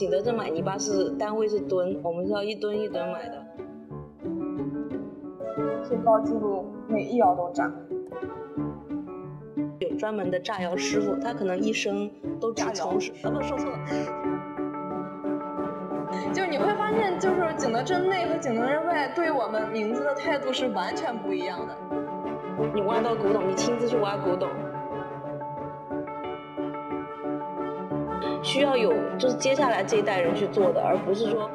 景德镇买泥巴是单位是吨，我们是要一吨一吨买的。最高纪录每一窑都炸。有专门的炸窑师傅，他可能一生都只从事啊不说错了。就是你会发现，就是景德镇内和景德镇外对我们名字的态度是完全不一样的。你挖到古董，你亲自去挖古董，需要有就是接下来这一代人去做的，而不是说。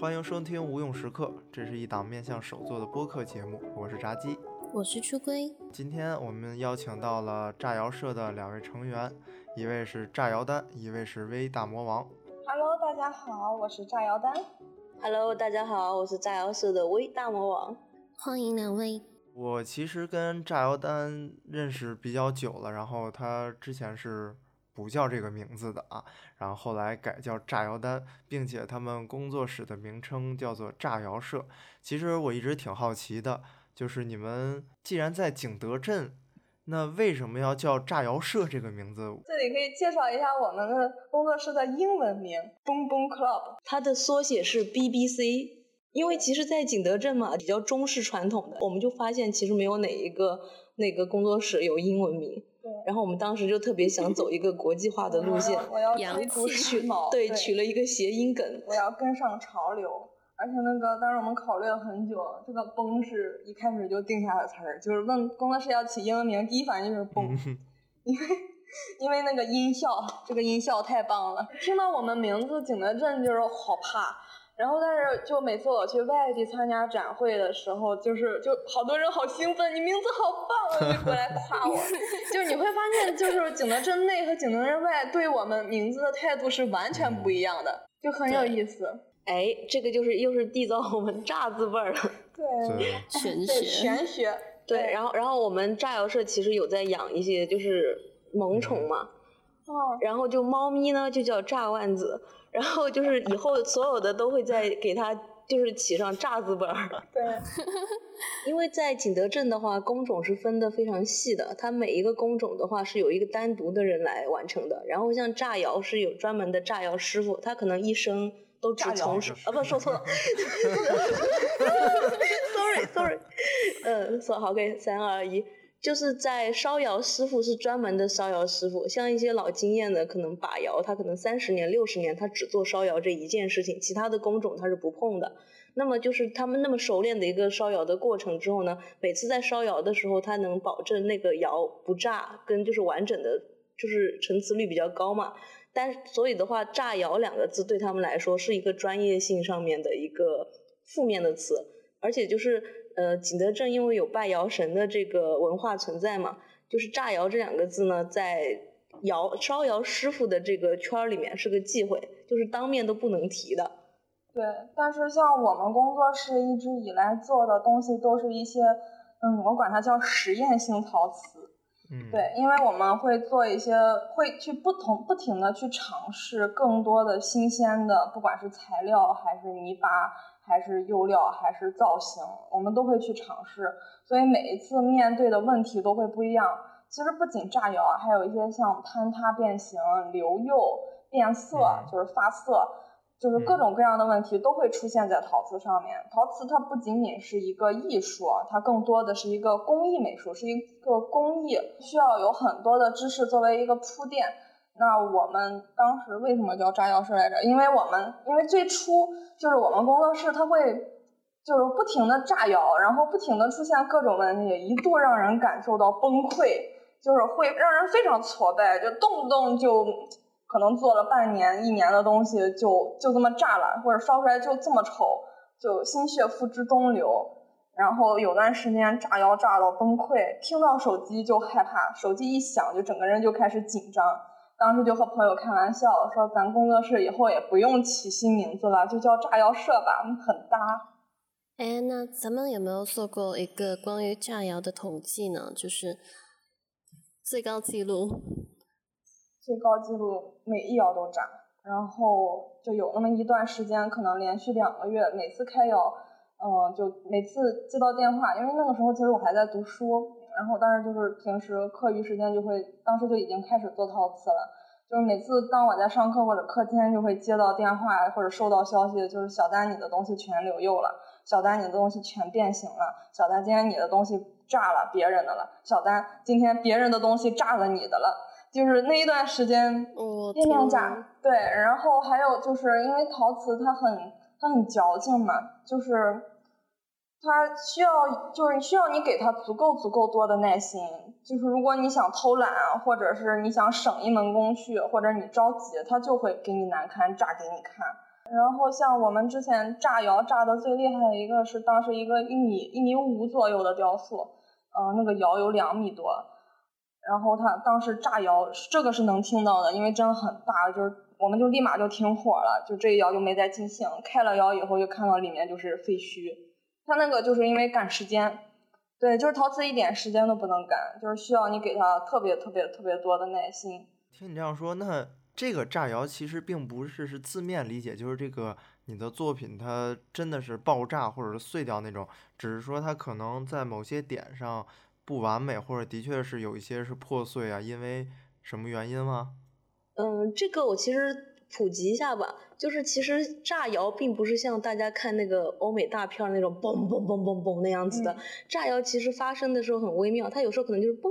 欢迎收听无用时刻，这是一档面向手作的播客节目，我是炸鸡，我是初龟。今天我们邀请到了炸窑社的两位成员，一位是炸窑丹，一位是微大魔王。Hello，大家好，我是炸窑丹。Hello，大家好，我是炸窑社的微大魔王。欢迎两位。我其实跟炸药丹认识比较久了，然后他之前是。不叫这个名字的啊，然后后来改叫炸药丹，并且他们工作室的名称叫做炸药社。其实我一直挺好奇的，就是你们既然在景德镇，那为什么要叫炸药社这个名字？这里可以介绍一下我们的工作室的英文名：Boom Boom Club，它的缩写是 BBC。因为其实，在景德镇嘛，比较中式传统的，我们就发现其实没有哪一个那个工作室有英文名。然后我们当时就特别想走一个国际化的路线，我要追逐时髦，对，取了一个谐音梗，我要跟上潮流。而且那个当时我们考虑了很久，这个“崩”是一开始就定下的词儿，就是问工作室要起英文名，第一反应就是“崩 ”，因为因为那个音效，这个音效太棒了。听到我们名字景德镇就是好怕。然后，但是就每次我去外地参加展会的时候，就是就好多人好兴奋，你名字好棒啊，就过来夸我。就是你会发现，就是景德镇内和景德镇外对我们名字的态度是完全不一样的，就很有意思。哎，这个就是又是缔造我们炸字辈儿了。对，玄学。玄学。对，然后然后我们炸窑社其实有在养一些就是萌宠嘛。哦。然后就猫咪呢，就叫炸万子。然后就是以后所有的都会再给他就是起上“炸”字本儿。对，因为在景德镇的话，工种是分的非常细的，它每一个工种的话是有一个单独的人来完成的。然后像炸窑是有专门的炸窑师傅，他可能一生都只从事啊，不说错了，sorry sorry，嗯，说好给三二一。就是在烧窑师傅是专门的烧窑师傅，像一些老经验的，可能把窑，他可能三十年、六十年，他只做烧窑这一件事情，其他的工种他是不碰的。那么就是他们那么熟练的一个烧窑的过程之后呢，每次在烧窑的时候，他能保证那个窑不炸，跟就是完整的，就是成瓷率比较高嘛。但所以的话，炸窑两个字对他们来说是一个专业性上面的一个负面的词，而且就是。呃，景德镇因为有拜窑神的这个文化存在嘛，就是炸窑这两个字呢，在窑烧窑师傅的这个圈儿里面是个忌讳，就是当面都不能提的。对，但是像我们工作室一直以来做的东西，都是一些，嗯，我管它叫实验性陶瓷。嗯。对，因为我们会做一些，会去不同不停的去尝试更多的新鲜的，不管是材料还是泥巴。还是釉料，还是造型，我们都会去尝试，所以每一次面对的问题都会不一样。其实不仅炸窑啊，还有一些像坍塌、变形、流釉、变色，就是发色，就是各种各样的问题都会出现在陶瓷上面。陶瓷它不仅仅是一个艺术，它更多的是一个工艺美术，是一个工艺，需要有很多的知识作为一个铺垫。那我们当时为什么叫炸药社来着？因为我们因为最初就是我们工作室，它会就是不停的炸药，然后不停的出现各种问题，一度让人感受到崩溃，就是会让人非常挫败，就动不动就可能做了半年、一年的东西就就这么炸了，或者烧出来就这么丑，就心血付之东流。然后有段时间炸药炸到崩溃，听到手机就害怕，手机一响就整个人就开始紧张。当时就和朋友开玩笑说：“咱工作室以后也不用起新名字了，就叫炸药社吧，很搭。”哎，那咱们有没有做过一个关于炸药的统计呢？就是最高记录，最高记录每一窑都炸，然后就有那么一段时间，可能连续两个月，每次开窑，嗯，就每次接到电话，因为那个时候其实我还在读书。然后当时就是平时课余时间就会，当时就已经开始做陶瓷了，就是每次当我在上课或者课间，就会接到电话或者收到消息，就是小丹你的东西全留釉了，小丹你的东西全变形了，小丹今天你的东西炸了别人的了，小丹今天别人的东西炸了你的了，就是那一段时间我天天天炸，对，然后还有就是因为陶瓷它很它很矫情嘛，就是它需要就是需要你给它足够足够多的耐心，就是如果你想偷懒，或者是你想省一门工序，或者你着急，它就会给你难堪炸给你看。然后像我们之前炸窑炸的最厉害的一个是当时一个一米一米五左右的雕塑，呃，那个窑有两米多，然后他当时炸窑，这个是能听到的，因为真的很大，就是我们就立马就停火了，就这一窑就没再进行。开了窑以后，就看到里面就是废墟，他那个就是因为赶时间，对，就是陶瓷一点时间都不能赶，就是需要你给他特别特别特别多的耐心。听你这样说，那这个炸窑其实并不是是字面理解，就是这个你的作品它真的是爆炸或者是碎掉那种，只是说它可能在某些点上不完美，或者的确是有一些是破碎啊，因为什么原因吗？嗯，这个我其实普及一下吧，就是其实炸窑并不是像大家看那个欧美大片那种嘣嘣嘣嘣嘣那样子的，嗯炸窑其实发生的时候很微妙，它有时候可能就是嘣、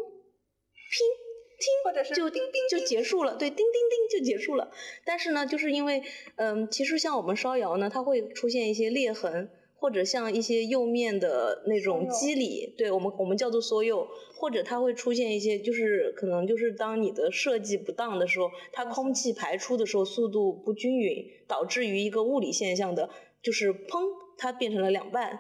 拼、或者是就叮叮就结束了，对，叮叮叮就结束了。但是呢，就是因为嗯，其实像我们烧窑呢，它会出现一些裂痕。或者像一些釉面的那种缩釉肌理，对我们我们叫做缩釉，或者它会出现一些，就是可能就是当你的设计不当的时候，它空气排出的时候速度不均匀，导致于一个物理现象的，就是砰，它变成了两半。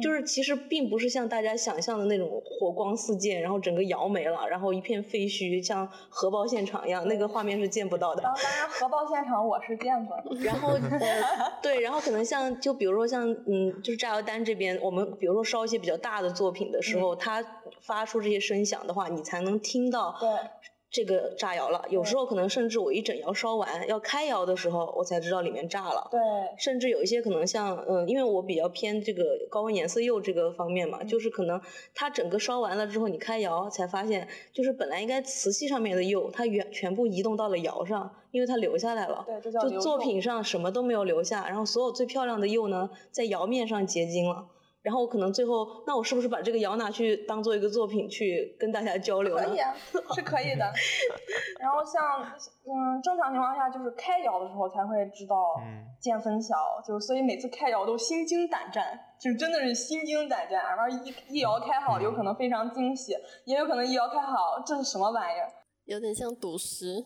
就是其实并不是像大家想象的那种火光四溅，然后整个窑没了，然后一片废墟，像核爆现场一样，那个画面是见不到的。当当然核爆现场我是见过的。然后呃，对，然后可能像就比如说像嗯，就是炸药单这边，我们比如说烧一些比较大的作品的时候，它发出这些声响的话，你才能听到对这个炸窑了。有时候可能甚至我一整窑烧完要开窑的时候，我才知道里面炸了。对，甚至有一些可能像，嗯，因为我比较偏这个高温颜色釉这个方面嘛，就是可能它整个烧完了之后，你开窑才发现，就是本来应该瓷器上面的釉，它原全部移动到了窑上，因为它留下来了。对就作品上什么都没有留下，然后所有最漂亮的釉呢，在窑面上结晶了。然后我可能最后，那我是不是把这个窑拿去当做一个作品去跟大家交流呢？可以啊，是可以的。然后像嗯，正常情况下就是开窑的时候才会知道嗯见分晓，就是所以每次开窑都心惊胆战，就真的是心惊胆战。然后一一窑开好，有可能非常惊喜，也有可能一窑开好，这是什么玩意儿？有点像赌石。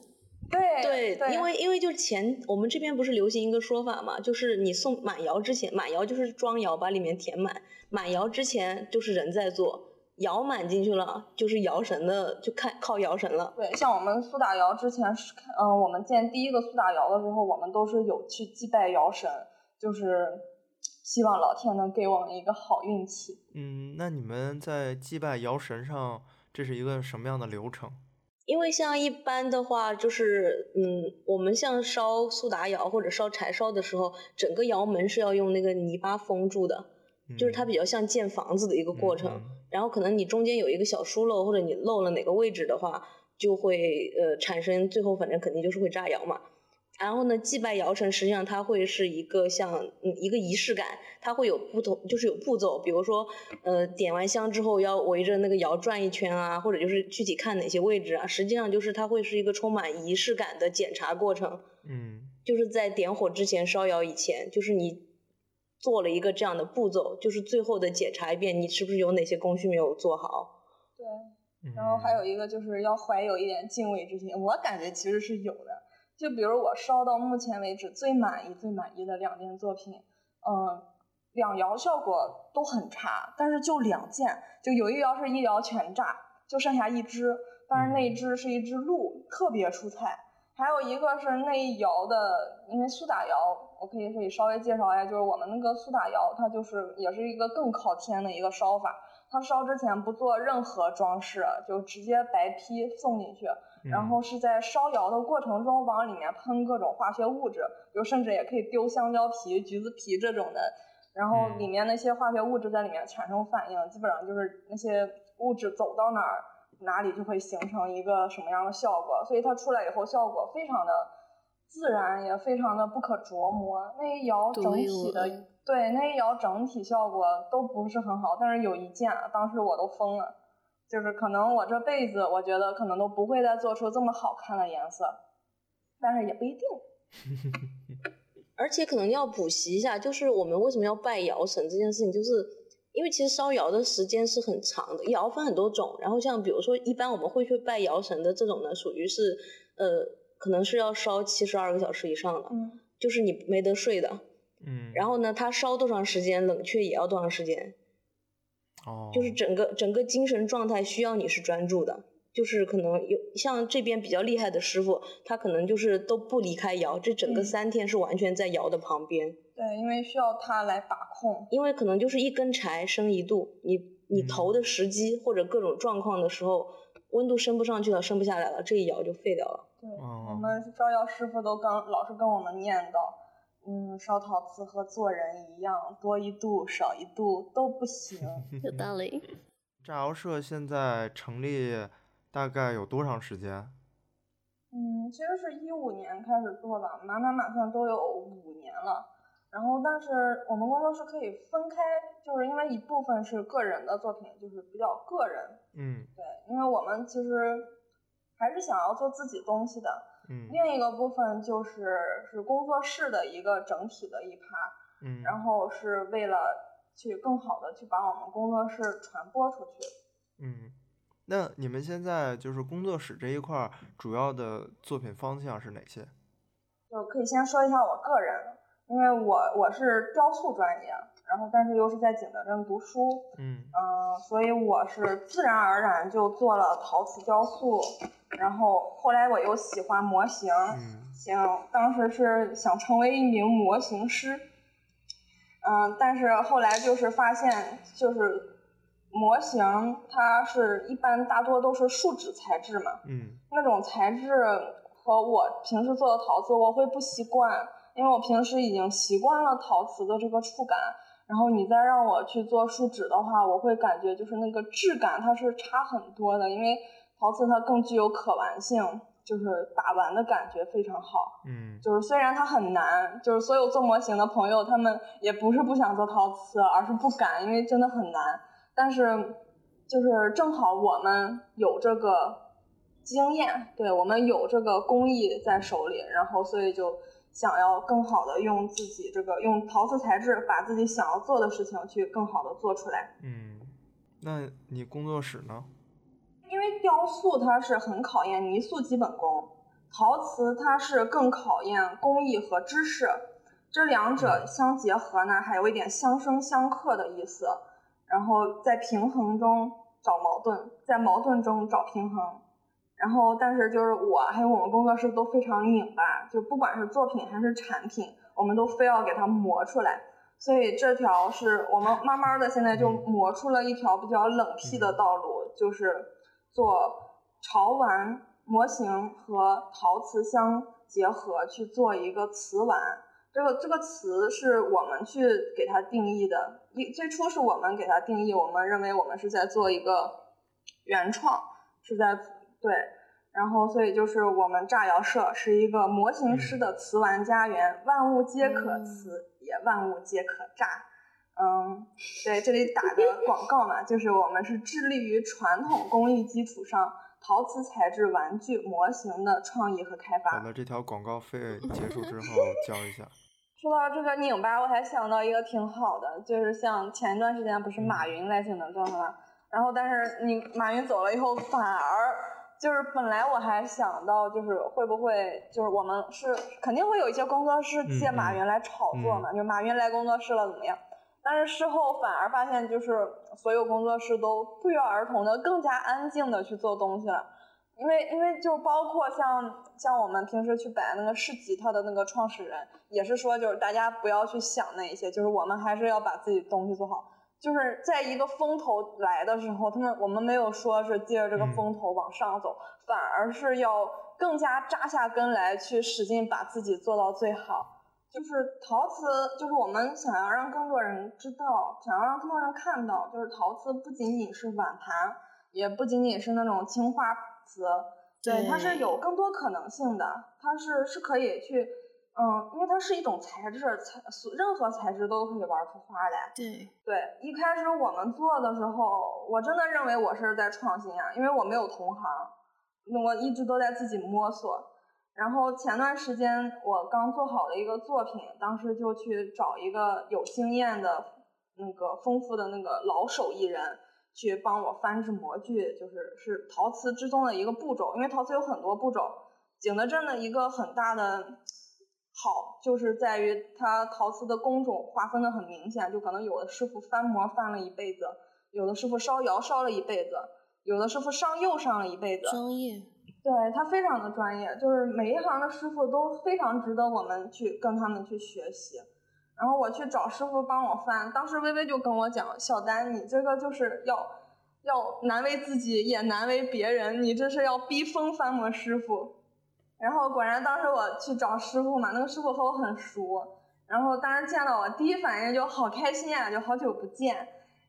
对对，因为因为就是前我们这边不是流行一个说法嘛，就是你送满窑之前，满窑就是装窑把里面填满，满窑之前就是人在做，窑满进去了就是窑神的，就看靠窑神了。对，像我们苏打窑之前是看，嗯、我们建第一个苏打窑的时候，我们都是有去祭拜窑神，就是希望老天能给我们一个好运气。嗯，那你们在祭拜窑神上，这是一个什么样的流程？因为像一般的话，就是嗯，我们像烧苏打窑或者烧柴烧的时候，整个窑门是要用那个泥巴封住的，就是它嗯比较像建房子的一个过程。嗯然后可能你中间有一个小疏漏，或者你漏了哪个位置的话，就会呃产生最后反正肯定就是会炸窑嘛。然后呢，祭拜窑神实际上它会是一个像嗯一个仪式感，它会有不同就是有步骤，比如说呃点完香之后要围着那个窑转一圈啊，或者就是具体看哪些位置啊，实际上就是它会是一个充满仪式感的检查过程。嗯就是在点火之前烧窑以前，就是你做了一个这样的步骤，就是最后的检查一遍，你是不是有哪些工序没有做好。对，嗯，然后还有一个就是要怀有一点敬畏之心，我感觉其实是有的。就比如我烧到目前为止最满意、最满意的两件作品，嗯，两窑效果都很差，但是就两件，就有一窑是一窑全炸，就剩下一只，但是那一只是一只鹿，特别出彩。还有一个是那一窑的，因为苏打窑，我可以可以稍微介绍一下，就是我们那个苏打窑，它就是也是一个更靠天的一个烧法。它烧之前不做任何装饰，就直接白坯送进去，然嗯。后是在烧窑的过程中往里面喷各种化学物质，比如甚至也可以丢香蕉皮、橘子皮这种的，然后嗯。里面那些化学物质在里面产生反应，基本上就是那些物质走到哪儿，哪里就会形成一个什么样的效果，所以它出来以后效果非常的自然，也非常的不可琢磨。那一窑整体的，对那一窑整体效果都不是很好。但是有一件，当时我都疯了，就是可能我这辈子我觉得可能都不会再做出这么好看的颜色，但是也不一定。而且可能要补习一下，就是我们为什么要拜摇神这件事情，就是因为其实烧窑的时间是很长的，窑分很多种，然后像比如说一般我们会去拜窑神的这种呢，属于是呃可能是要烧七十二个小时以上的，嗯，就是你没得睡的，嗯，然后呢，它烧多长时间，冷却也要多长时间，哦，就是整个整个精神状态需要你是专注的。就是可能有像这边比较厉害的师傅，他可能就是都不离开窑，这整个三天是完全在窑的旁边。对，因为需要他来把控。因为可能就是一根柴升一度，你你投的时机或者各种状况的时候，温度升不上去了，升不下来了，这一窑就废掉了。对，我们烧窑师傅都刚老是跟我们念叨，嗯，烧陶瓷和做人一样，多一度少一度都不行。有道理。炸窑社现在成立。大概有多长时间？嗯，其实是一五年开始做的，满满满算都有五年了。然后，但是我们工作室可以分开，就是因为一部分是个人的作品，就是比较个人。嗯，对，因为我们其实还是想要做自己东西的。嗯。另一个部分就是是工作室的一个整体的一趴。嗯。然后是为了去更好的去把我们工作室传播出去。嗯。那你们现在就是工作室这一块主要的作品方向是哪些？就可以先说一下我个人，因为我我是雕塑专业，然后但是又是在景德镇读书，嗯嗯，所以我是自然而然就做了陶瓷雕塑，然后后来我又喜欢模型，想当时是想成为一名模型师，嗯，但是后来就是发现就是。模型它是一般大多都是树脂材质嘛，嗯，那种材质和我平时做的陶瓷我会不习惯，因为我平时已经习惯了陶瓷的这个触感，然后你再让我去做树脂的话，我会感觉就是那个质感它是差很多的，因为陶瓷它更具有可玩性，就是把玩的感觉非常好，嗯，就是虽然它很难，就是所有做模型的朋友他们也不是不想做陶瓷，而是不敢，因为真的很难。但是，就是正好我们有这个经验，对我们有这个工艺在手里，然后所以就想要更好的用自己这个用陶瓷材质，把自己想要做的事情去更好的做出来。嗯，那你工作室呢？为雕塑它是很考验泥塑基本功，陶瓷它是更考验工艺和知识，这两者相结合呢，还有一点相生相克的意思。然后在平衡中找矛盾，在矛盾中找平衡。然后，但是就是我还有我们工作室都非常拧巴，就不管是作品还是产品，我们都非要给它磨出来。所以这条是我们慢慢的现在就磨出了一条比较冷僻的道路，就是做潮玩模型和陶瓷相结合去做一个瓷玩。这个这个词是我们去给它定义的，一最初是我们给它定义，我们认为我们是在做一个原创，是在对，然后所以就是我们炸窑社是一个模型师的瓷玩家园，万物皆可瓷，也万物皆可炸，嗯，对，这里打个广告嘛，就是我们是致力于传统工艺基础上。陶瓷材质玩具模型的创意和开发。好的，这条广告费结束之后 交一下。说到这个拧巴，我还想到一个挺好的，就是像前一段时间不是马云来景德镇了吗？然后但是你马云走了以后，反而就是本来我还想到就是会不会就是我们是肯定会有一些工作室借马云来炒作嘛，就马云来工作室了怎么样？但是事后反而发现，就是所有工作室都不约而同的更加安静的去做东西了，因为因为就包括像像我们平时去摆那个试吉他的那个创始人，也是说就是大家不要去想那一些，就是我们还是要把自己东西做好。就是在一个风头来的时候，他们我们没有说是借着这个风头往上走，反而是要更加扎下根来去使劲把自己做到最好。就是陶瓷，就是我们想要让更多人知道，想要让更多人看到，就是陶瓷不仅仅是碗盘，也不仅仅是那种青花瓷，对，它是有更多可能性的，它是是可以去，嗯，因为它是一种材质，材任何材质都可以玩出花来。对，对，一开始我们做的时候，我真的认为我是在创新啊，因为我没有同行，我一直都在自己摸索。然后前段时间我刚做好了一个作品，当时就去找一个有经验的、那个丰富的那个老手艺人去帮我翻制模具，就是是陶瓷之中的一个步骤，因为陶瓷有很多步骤。景德镇的一个很大的好就是在于它陶瓷的工种划分的很明显，就可能有的师傅翻模翻了一辈子，有的师傅烧窑烧了一辈子，有的师傅上釉上了一辈子，专业，对他非常的专业，就是每一行的师傅都非常值得我们去跟他们去学习。然后我去找师傅帮我翻，当时微微就跟我讲：“小丹，你这个就是要要难为自己，也难为别人，你这是要逼疯翻模师傅。”然后果然，当时我去找师傅嘛，那个师傅和我很熟，然后当时见到我，第一反应就好开心啊，就好久不见。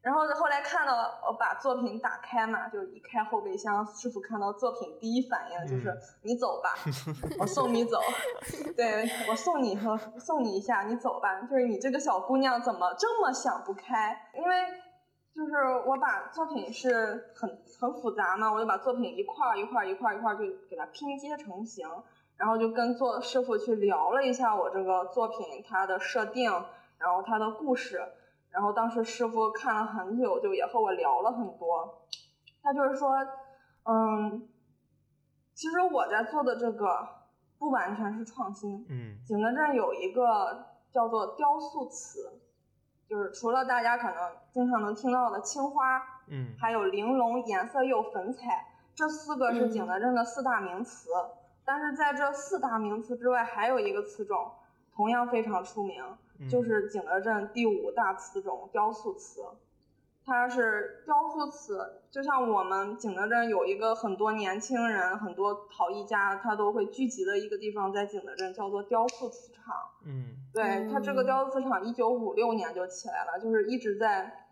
然后后来看到我把作品打开嘛，就一开后备箱，师傅看到作品第一反应就是、嗯你走吧，我送你走，对我送你和送你一下，你走吧。就是你这个小姑娘怎么这么想不开？因为就是我把作品是很很复杂嘛，我就把作品一块儿一块儿一块儿一块儿就给它拼接成型，然后就跟做师傅去聊了一下我这个作品它的设定，然后它的故事。然后当时师傅看了很久，就也和我聊了很多。他就是说，嗯，其实我在做的这个不完全是创新。嗯景德镇有一个叫做雕塑瓷，就是除了大家可能经常能听到的青花，嗯还有玲珑、颜色釉、粉彩，这四个是嗯景德镇的四大名瓷。但是在这四大名瓷之外，还有一个瓷种同样非常出名，嗯就是景德镇第五大瓷种雕塑瓷。它是雕塑瓷，就像我们景德镇有一个很多年轻人、很多陶艺家，他都会聚集的一个地方，在景德镇叫做雕塑瓷厂。嗯对，它这个嗯雕塑瓷厂一九五六年就起来了，就是一直在，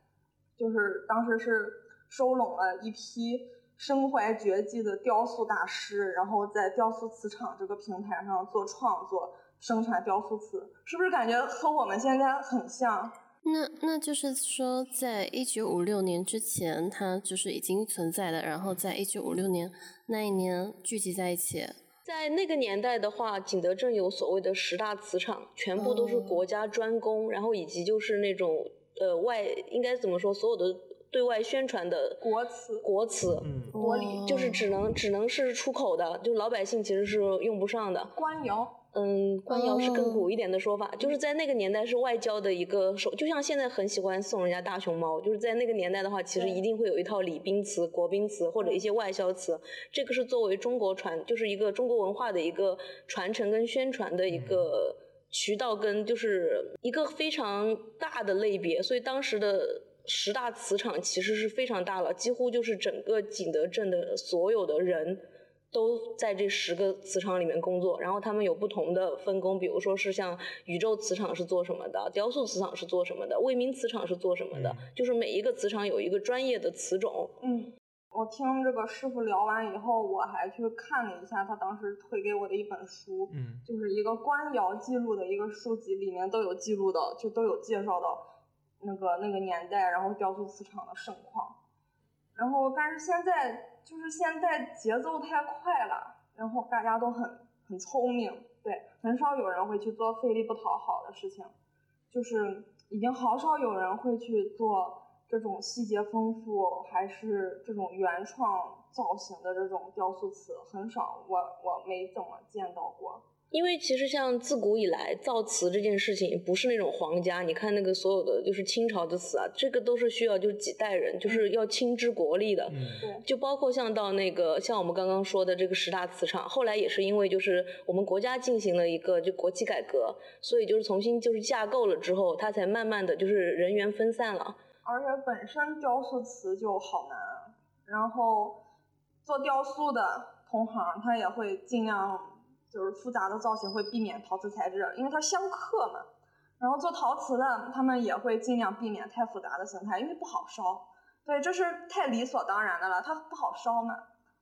就是当时是收拢了一批身怀绝技的雕塑大师，然后在雕塑瓷厂这个平台上做创作，生产雕塑瓷，是不是感觉和我们现在很像？那那就是说，在一九五六年之前，它就是已经存在的，然后在一九五六年那一年聚集在一起。在那个年代的话，景德镇有所谓的十大瓷厂，全部都是哦国家专供，然后以及就是那种呃外应该怎么说，所有的对外宣传的国瓷国瓷，嗯国礼哦就是只能只能是出口的，就老百姓其实是用不上的。官窑，嗯，官窑是更哦古一点的说法，就是在那个年代是外交的一个手，就像现在很喜欢送人家大熊猫，就是在那个年代的话，其实一定会有一套礼宾词、国宾词或者一些外销词，这个是作为中国传，就是一个中国文化的一个传承跟宣传的一个渠道，跟就是一个非常大的类别，所以当时的。十大瓷场其实是非常大了，几乎就是整个景德镇的所有的人都在这十个磁场里面工作，然后他们有不同的分工，比如说是像宇宙磁场是做什么的，雕塑磁场是做什么的，为民磁场是做什么的，嗯就是每一个磁场有一个专业的词种。嗯，我听这个师傅聊完以后，我还去看了一下他当时推给我的一本书，嗯就是一个官窑记录的一个书籍，里面都有记录的，就都有介绍到那个那个年代，然后雕塑磁场的盛况。然后，但是现在就是现在节奏太快了，然后大家都很很聪明，对，很少有人会去做费力不讨好的事情，就是已经好少有人会去做这种细节丰富，还是这种原创造型的这种雕塑瓷，很少，我我没怎么见到过。因为其实像自古以来造瓷这件事情，不是那种皇家，你看那个所有的就是清朝的瓷啊，这个都是需要就是几代人，就是要亲之国力的。嗯对，就包括像到那个像我们刚刚说的这个十大磁场，后来也是因为就是我们国家进行了一个就国企改革，所以就是重新就是架构了之后，它才慢慢的就是人员分散了。而且本身雕塑瓷就好难，然后做雕塑的同行他也会尽量就是复杂的造型会避免陶瓷材质，因为它相克嘛。然后做陶瓷的他们也会尽量避免太复杂的形态，因为不好烧。对，这是太理所当然的了，它不好烧嘛。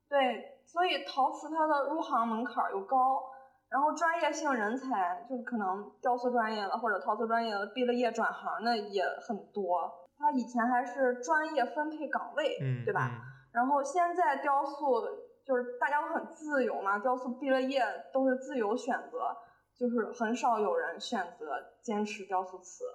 对，所以陶瓷它的入行门槛又高，然后专业性人才就是可能雕塑专业的或者陶瓷专业的毕了业转行的也很多。它以前还是专业分配岗位，嗯，对吧？然后现在雕塑就是大家都很自由嘛，雕塑毕了业都是自由选择，就是很少有人选择坚持雕塑瓷。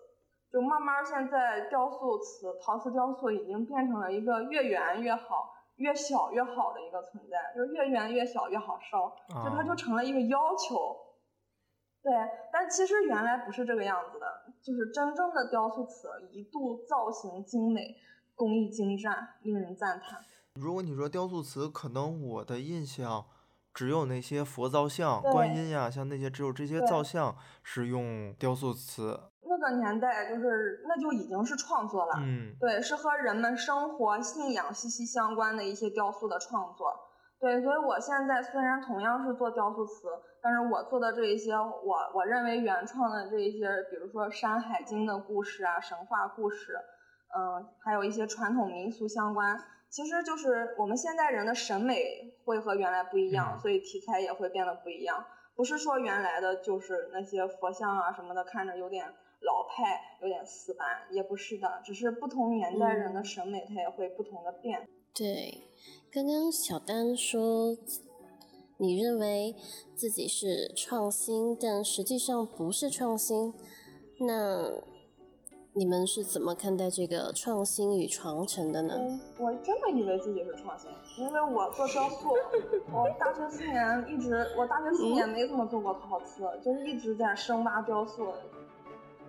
就慢慢现在雕塑瓷、陶瓷雕塑已经变成了一个越圆越好、越小越好的一个存在，就是越圆越小越好烧，就它就成了一个要求。对，但其实原来不是这个样子的，就是真正的雕塑瓷一度造型精美、工艺精湛，令人赞叹。如果你说雕塑瓷，可能我的印象只有那些佛造像、观音呀，像那些只有这些造像是用雕塑瓷。那个年代就是那就已经是创作了，嗯，对，是和人们生活信仰息息相关的一些雕塑的创作。对，所以我现在虽然同样是做雕塑瓷，但是我做的这一些我我认为原创的这一些，比如说《山海经》的故事啊、神话故事，嗯，还有一些传统民俗相关。其实就是我们现代人的审美会和原来不一样，所以题材也会变得不一样。不是说原来的就是那些佛像啊什么的，看着有点老派、有点死板，也不是的，只是不同年代人的审美它也会不同的变。对，刚刚小丹说，你认为自己是创新，但实际上不是创新，那？你们是怎么看待这个创新与传承的呢？我真的以为自己是创新，因为我做雕塑，我大学四年一直，我大学四年没怎么做过陶瓷，就是一直在深挖雕塑。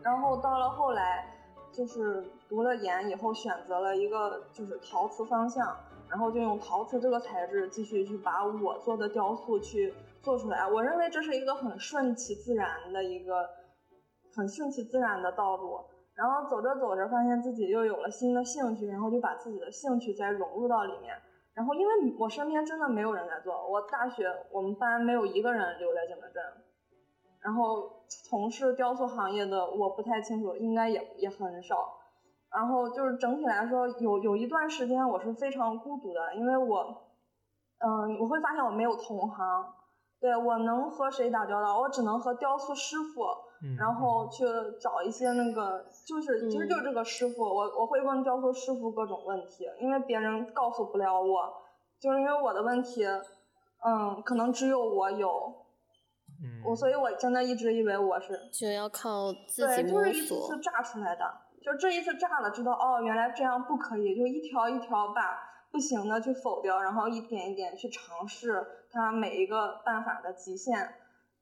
然后到了后来，就是读了研以后，选择了一个就是陶瓷方向，然后就用陶瓷这个材质继续去把我做的雕塑去做出来。我认为这是一个很顺其自然的一个，很顺其自然的道路。然后走着走着，发现自己又有了新的兴趣，然后就把自己的兴趣再融入到里面。然后因为我身边真的没有人在做，我大学我们班没有一个人留在景德镇，然后从事雕塑行业的我不太清楚，应该也也很少。然后就是整体来说，有有一段时间我是非常孤独的，因为我，嗯，我会发现我没有同行，对我能和谁打交道，我只能和雕塑师傅。然后去找一些那个，就是其实就是这个师傅，我我会问雕塑师傅各种问题，因为别人告诉不了我，就是因为我的问题，嗯，可能只有我有，我所以我真的一直以为我是就要靠自己摸索，对，就是一次次炸出来的，就这一次炸了，知道哦，原来这样不可以，就一条一条把不行的去否掉，然后一点一点去尝试它每一个办法的极限。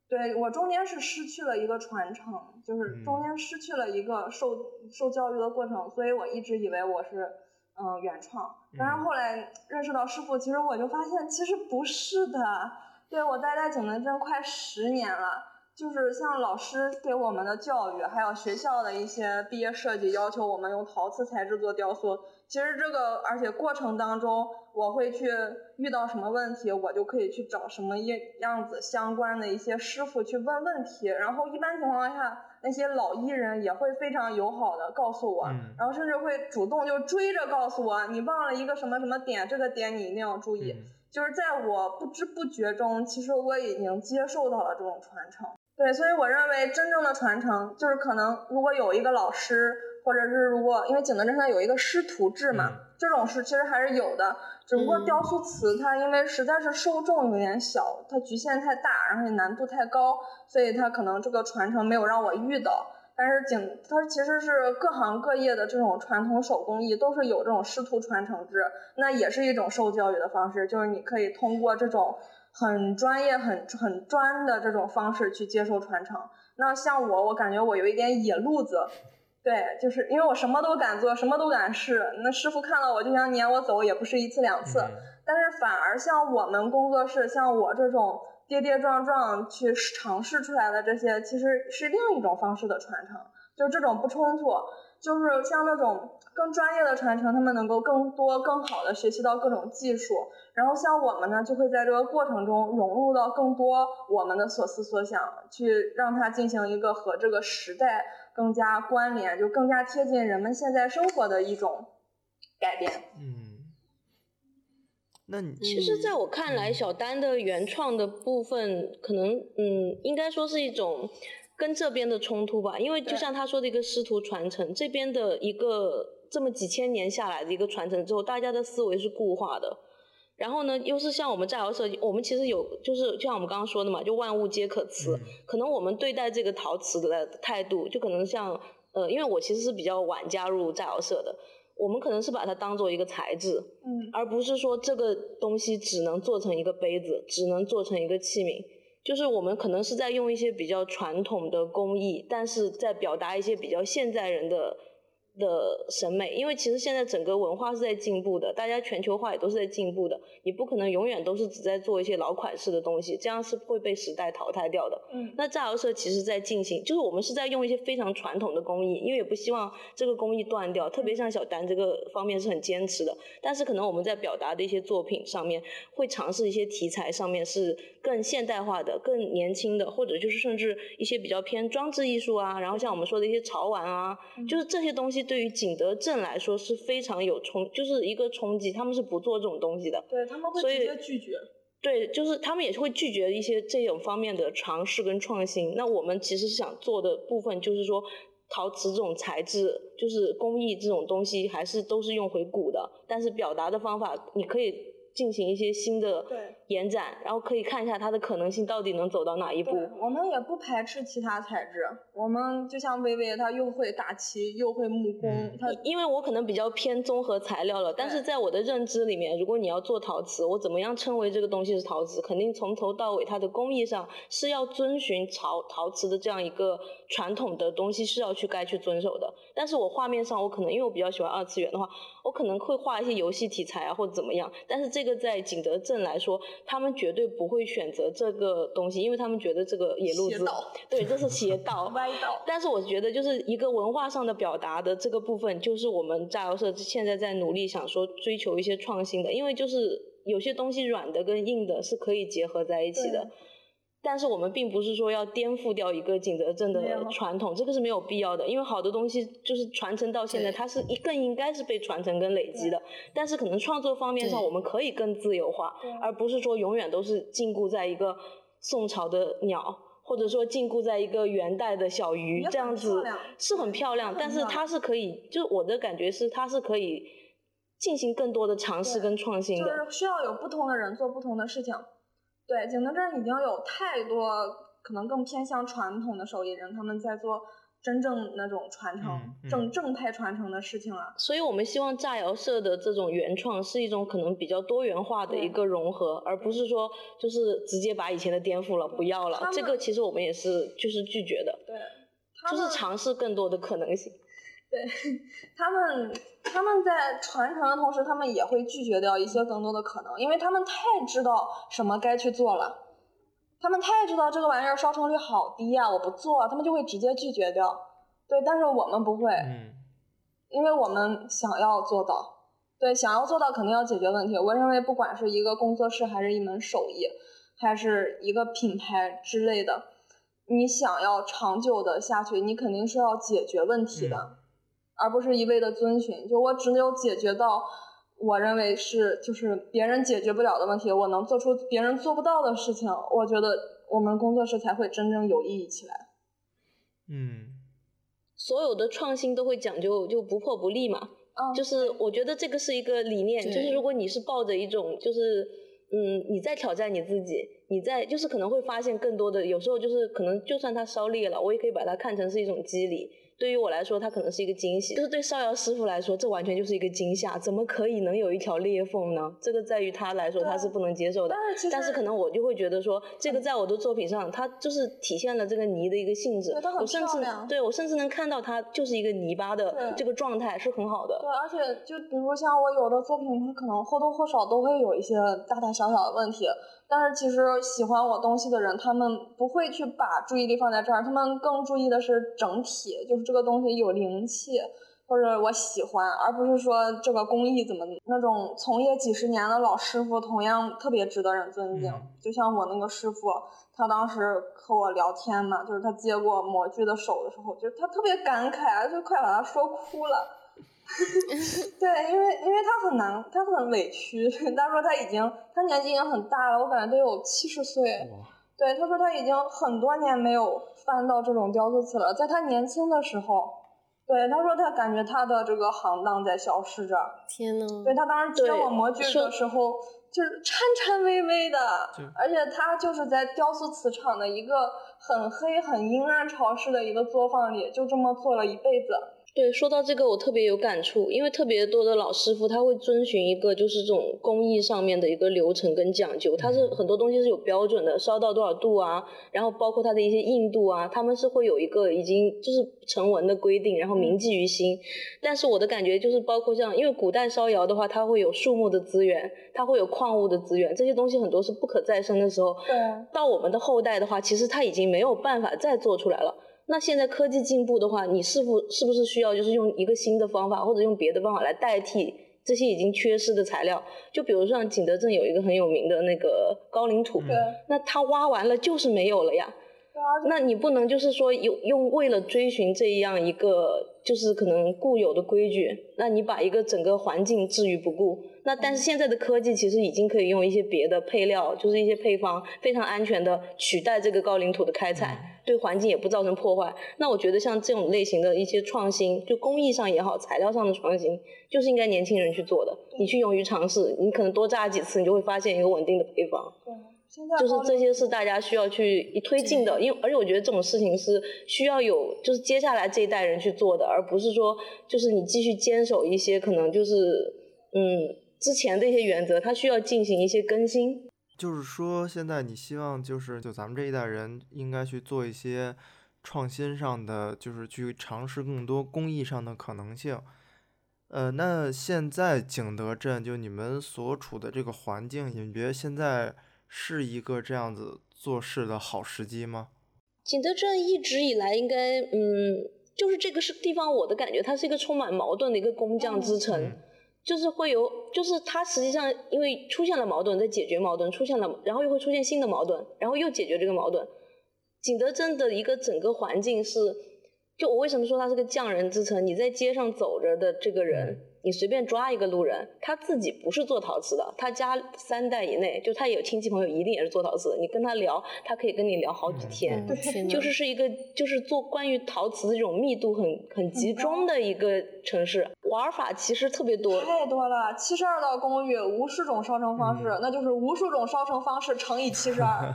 对我中间是失去了一个传承，就是中间失去了一个受受教育的过程，所以我一直以为我是嗯原创，但是后来认识到师傅，其实我就发现其实不是的。对我待在景德镇快十年了，就是像老师给我们的教育，还有学校的一些毕业设计要求我们用陶瓷材质做雕塑。其实这个，而且过程当中，我会去遇到什么问题，我就可以去找什么样样子相关的一些师傅去问问题。然后一般情况下，那些老艺人也会非常友好的告诉我，然后甚至会主动就追着告诉我，你忘了一个什么什么点，这个点你一定要注意。就是在我不知不觉中，其实我已经接受到了这种传承。对，所以我认为真正的传承，就是可能如果有一个老师。或者是如果因为景德镇它有一个师徒制嘛，这种是其实还是有的，只不过雕塑瓷它因为实在是受众有点小，它局限太大，然后也难度太高，所以它可能这个传承没有让我遇到。但是景它其实是各行各业的这种传统手工艺都是有这种师徒传承制，那也是一种受教育的方式，就是你可以通过这种很专业、很很专的这种方式去接受传承。那像我，我感觉我有一点野路子。对，就是因为我什么都敢做，什么都敢试。那师傅看到我就想撵我走，也不是一次两次。但是反而像我们工作室，像我这种跌跌撞撞去尝试出来的这些，其实是另一种方式的传承，就这种不冲突。就是像那种更专业的传承，他们能够更多、更好的学习到各种技术。然后像我们呢，就会在这个过程中融入到更多我们的所思所想，去让它进行一个和这个时代。更加关联，就更加贴近人们现在生活的一种改变。嗯，那你其实，在我看来，嗯小丹的原创的部分，可能嗯，应该说是一种跟这边的冲突吧。因为就像他说的一个师徒传承，这边的一个这么几千年下来的一个传承之后，大家的思维是固化的。然后呢，又是像我们在窑设计，我们其实有就是就像我们刚刚说的嘛，就万物皆可瓷。嗯可能我们对待这个陶瓷的态度，就可能像呃，因为我其实是比较晚加入在窑社的，我们可能是把它当做一个材质，嗯而不是说这个东西只能做成一个杯子，只能做成一个器皿。就是我们可能是在用一些比较传统的工艺，但是在表达一些比较现代人的的审美。因为其实现在整个文化是在进步的，大家全球化也都是在进步的。你不可能永远都是只在做一些老款式的东西，这样是会被时代淘汰掉的。嗯那炸窑社其实在进行，就是我们是在用一些非常传统的工艺，因为也不希望这个工艺断掉。特别像小丹这个方面是很坚持的，但是可能我们在表达的一些作品上面，会尝试一些题材上面是更现代化的、更年轻的，或者就是甚至一些比较偏装置艺术啊，然后像我们说的一些潮玩啊，就是这些东西对于景德镇来说是非常有冲，就是一个冲击，他们是不做这种东西的。对他们会直接拒绝。对，就是他们也是会拒绝一些这种方面的尝试跟创新。那我们其实是想做的部分，就是说陶瓷这种材质，就是工艺这种东西，还是都是用回古的，但是表达的方法，你可以进行一些新的对延展，然后可以看一下它的可能性到底能走到哪一步。我们也不排斥其他材质。我们就像薇薇，她又会打漆，又会木工，嗯她因为我可能比较偏综合材料了，但是在我的认知里面，如果你要做陶瓷，我怎么样称为这个东西是陶瓷？肯定从头到尾它的工艺上是要遵循陶陶瓷的这样一个传统的东西是要去该去遵守的。但是我画面上，我可能因为我比较喜欢二次元的话，我可能会画一些游戏题材啊或者怎么样。但是这个在景德镇来说，他们绝对不会选择这个东西，因为他们觉得这个野路子，对，这是邪道。歪道。但是我觉得，就是一个文化上的表达的这个部分，就是我们炸药社现在在努力想说追求一些创新的，因为就是有些东西软的跟硬的是可以结合在一起的对。但是我们并不是说要颠覆掉一个景德镇的传统，这个是没有必要的，因为好多东西就是传承到现在，它是一更应该是被传承跟累积的。但是可能创作方面上，我们可以更自由化，而不是说永远都是禁锢在一个宋朝的鸟。或者说禁锢在一个元代的小鱼这样子是很漂亮，但是它是可以，就是我的感觉是它是可以进行更多的尝试跟创新就的。是需要有不同的人做不同的事情。对，景德镇已经有太多可能更偏向传统的手艺人，他们在做真正那种传承、嗯嗯正正派传承的事情了。所以我们希望炸窑社的这种原创是一种可能比较多元化的一个融合，而不是说就是直接把以前的颠覆了，不要了这个其实我们也是就是拒绝的，对，就是尝试更多的可能性。对他们，他们在传承的同时，他们也会拒绝掉一些更多的可能，因为他们太知道什么该去做了，他们太知道这个玩意儿烧成率好低呀、我不做，他们就会直接拒绝掉。对，但是我们不会，嗯因为我们想要做到，对，想要做到肯定要解决问题。我认为，不管是一个工作室，还是一门手艺，还是一个品牌之类的，你想要长久的下去，你肯定是要解决问题的，嗯而不是一味的遵循。就我只有解决到我认为是就是别人解决不了的问题，我能做出别人做不到的事情，我觉得我们工作室才会真正有意义起来。嗯所有的创新都会讲究就不破不立嘛，嗯，就是我觉得这个是一个理念，就是如果你是抱着一种就是嗯你在挑战你自己，你在就是可能会发现更多的，有时候就是可能就算它烧裂了，我也可以把它看成是一种机理。对于我来说，它可能是一个惊喜；就是对烧窑师傅来说，这完全就是一个惊吓。怎么可以能有一条裂缝呢？这个在于他来说，他是不能接受的。但是可能我就会觉得说，这个在我的作品上，它就是体现了这个泥的一个性质对它。很我甚至对我甚至能看到它就是一个泥巴的这个状态是很好的。对，而且就比如像我有的作品，它可能或多或少都会有一些大大小小的问题，但是其实喜欢我东西的人，他们不会去把注意力放在这儿，他们更注意的是整体，就是这个东西有灵气，或者我喜欢，而不是说这个工艺怎么那种从业几十年的老师傅，同样特别值得人尊敬。嗯就像我那个师傅，他当时和我聊天嘛，就是他接过模具的手的时候，就他特别感慨，就快把他说哭了。对，因为因为他很难，他很委屈。他说他已经，他年纪已经很大了，我感觉都有七十岁。对，他说他已经很多年没有翻到这种雕塑瓷了。在他年轻的时候，对他说他感觉他的这个行当在消失着。天呐，对他当时接我模具的时候，就是颤颤巍巍的，而且他就是在雕塑瓷厂的一个很黑、很阴暗、潮湿的一个作坊里，就这么做了一辈子。对，说到这个我特别有感触，因为特别多的老师傅他会遵循一个就是这种工艺上面的一个流程跟讲究，它是很多东西是有标准的，烧到多少度啊，然后包括它的一些硬度啊，他们是会有一个已经就是成文的规定，然后铭记于心。但是我的感觉就是包括像，因为古代烧窑的话，它会有树木的资源，它会有矿物的资源，这些东西很多是不可再生的时候，对，到我们的后代的话，其实它已经没有办法再做出来了。那现在科技进步的话，你是否是不是需要就是用一个新的方法，或者用别的方法来代替这些已经缺失的材料？就比如像景德镇有一个很有名的那个高岭土，那它挖完了就是没有了呀。那你不能就是说有用为了追寻这样一个就是可能固有的规矩，那你把一个整个环境置于不顾。那但是现在的科技其实已经可以用一些别的配料，就是一些配方非常安全的取代这个高岭土的开采，对环境也不造成破坏。那我觉得像这种类型的一些创新，就工艺上也好，材料上的创新，就是应该年轻人去做的。你去勇于尝试，你可能多炸几次，你就会发现一个稳定的配方。对就是这些是大家需要去推进的，因为而且我觉得这种事情是需要有就是接下来这一代人去做的，而不是说就是你继续坚守一些可能就是嗯之前的一些原则，它需要进行一些更新。就是说，现在你希望就是就咱们这一代人应该去做一些创新上的，就是去尝试更多工艺上的可能性。呃，那现在景德镇就你们所处的这个环境，你们觉得现在。是一个这样子做事的好时机吗？景德镇一直以来应该，嗯，就是这个是地方，我的感觉，它是一个充满矛盾的一个工匠之城，就是会有，就是它实际上因为出现了矛盾，在解决矛盾，出现了，然后又会出现新的矛盾，然后又解决这个矛盾。景德镇的一个整个环境是，就我为什么说它是个匠人之城？你在街上走着的这个人。你随便抓一个路人，他自己不是做陶瓷的，他家三代以内，就他有亲戚朋友一定也是做陶瓷的。你跟他聊，他可以跟你聊好几天，就是是一个就是做关于陶瓷这种密度很很集中的一个城市，玩法其实特别多，太多了，七十二道工艺，无数种烧成方式，那就是无数种烧成方式乘以七十二。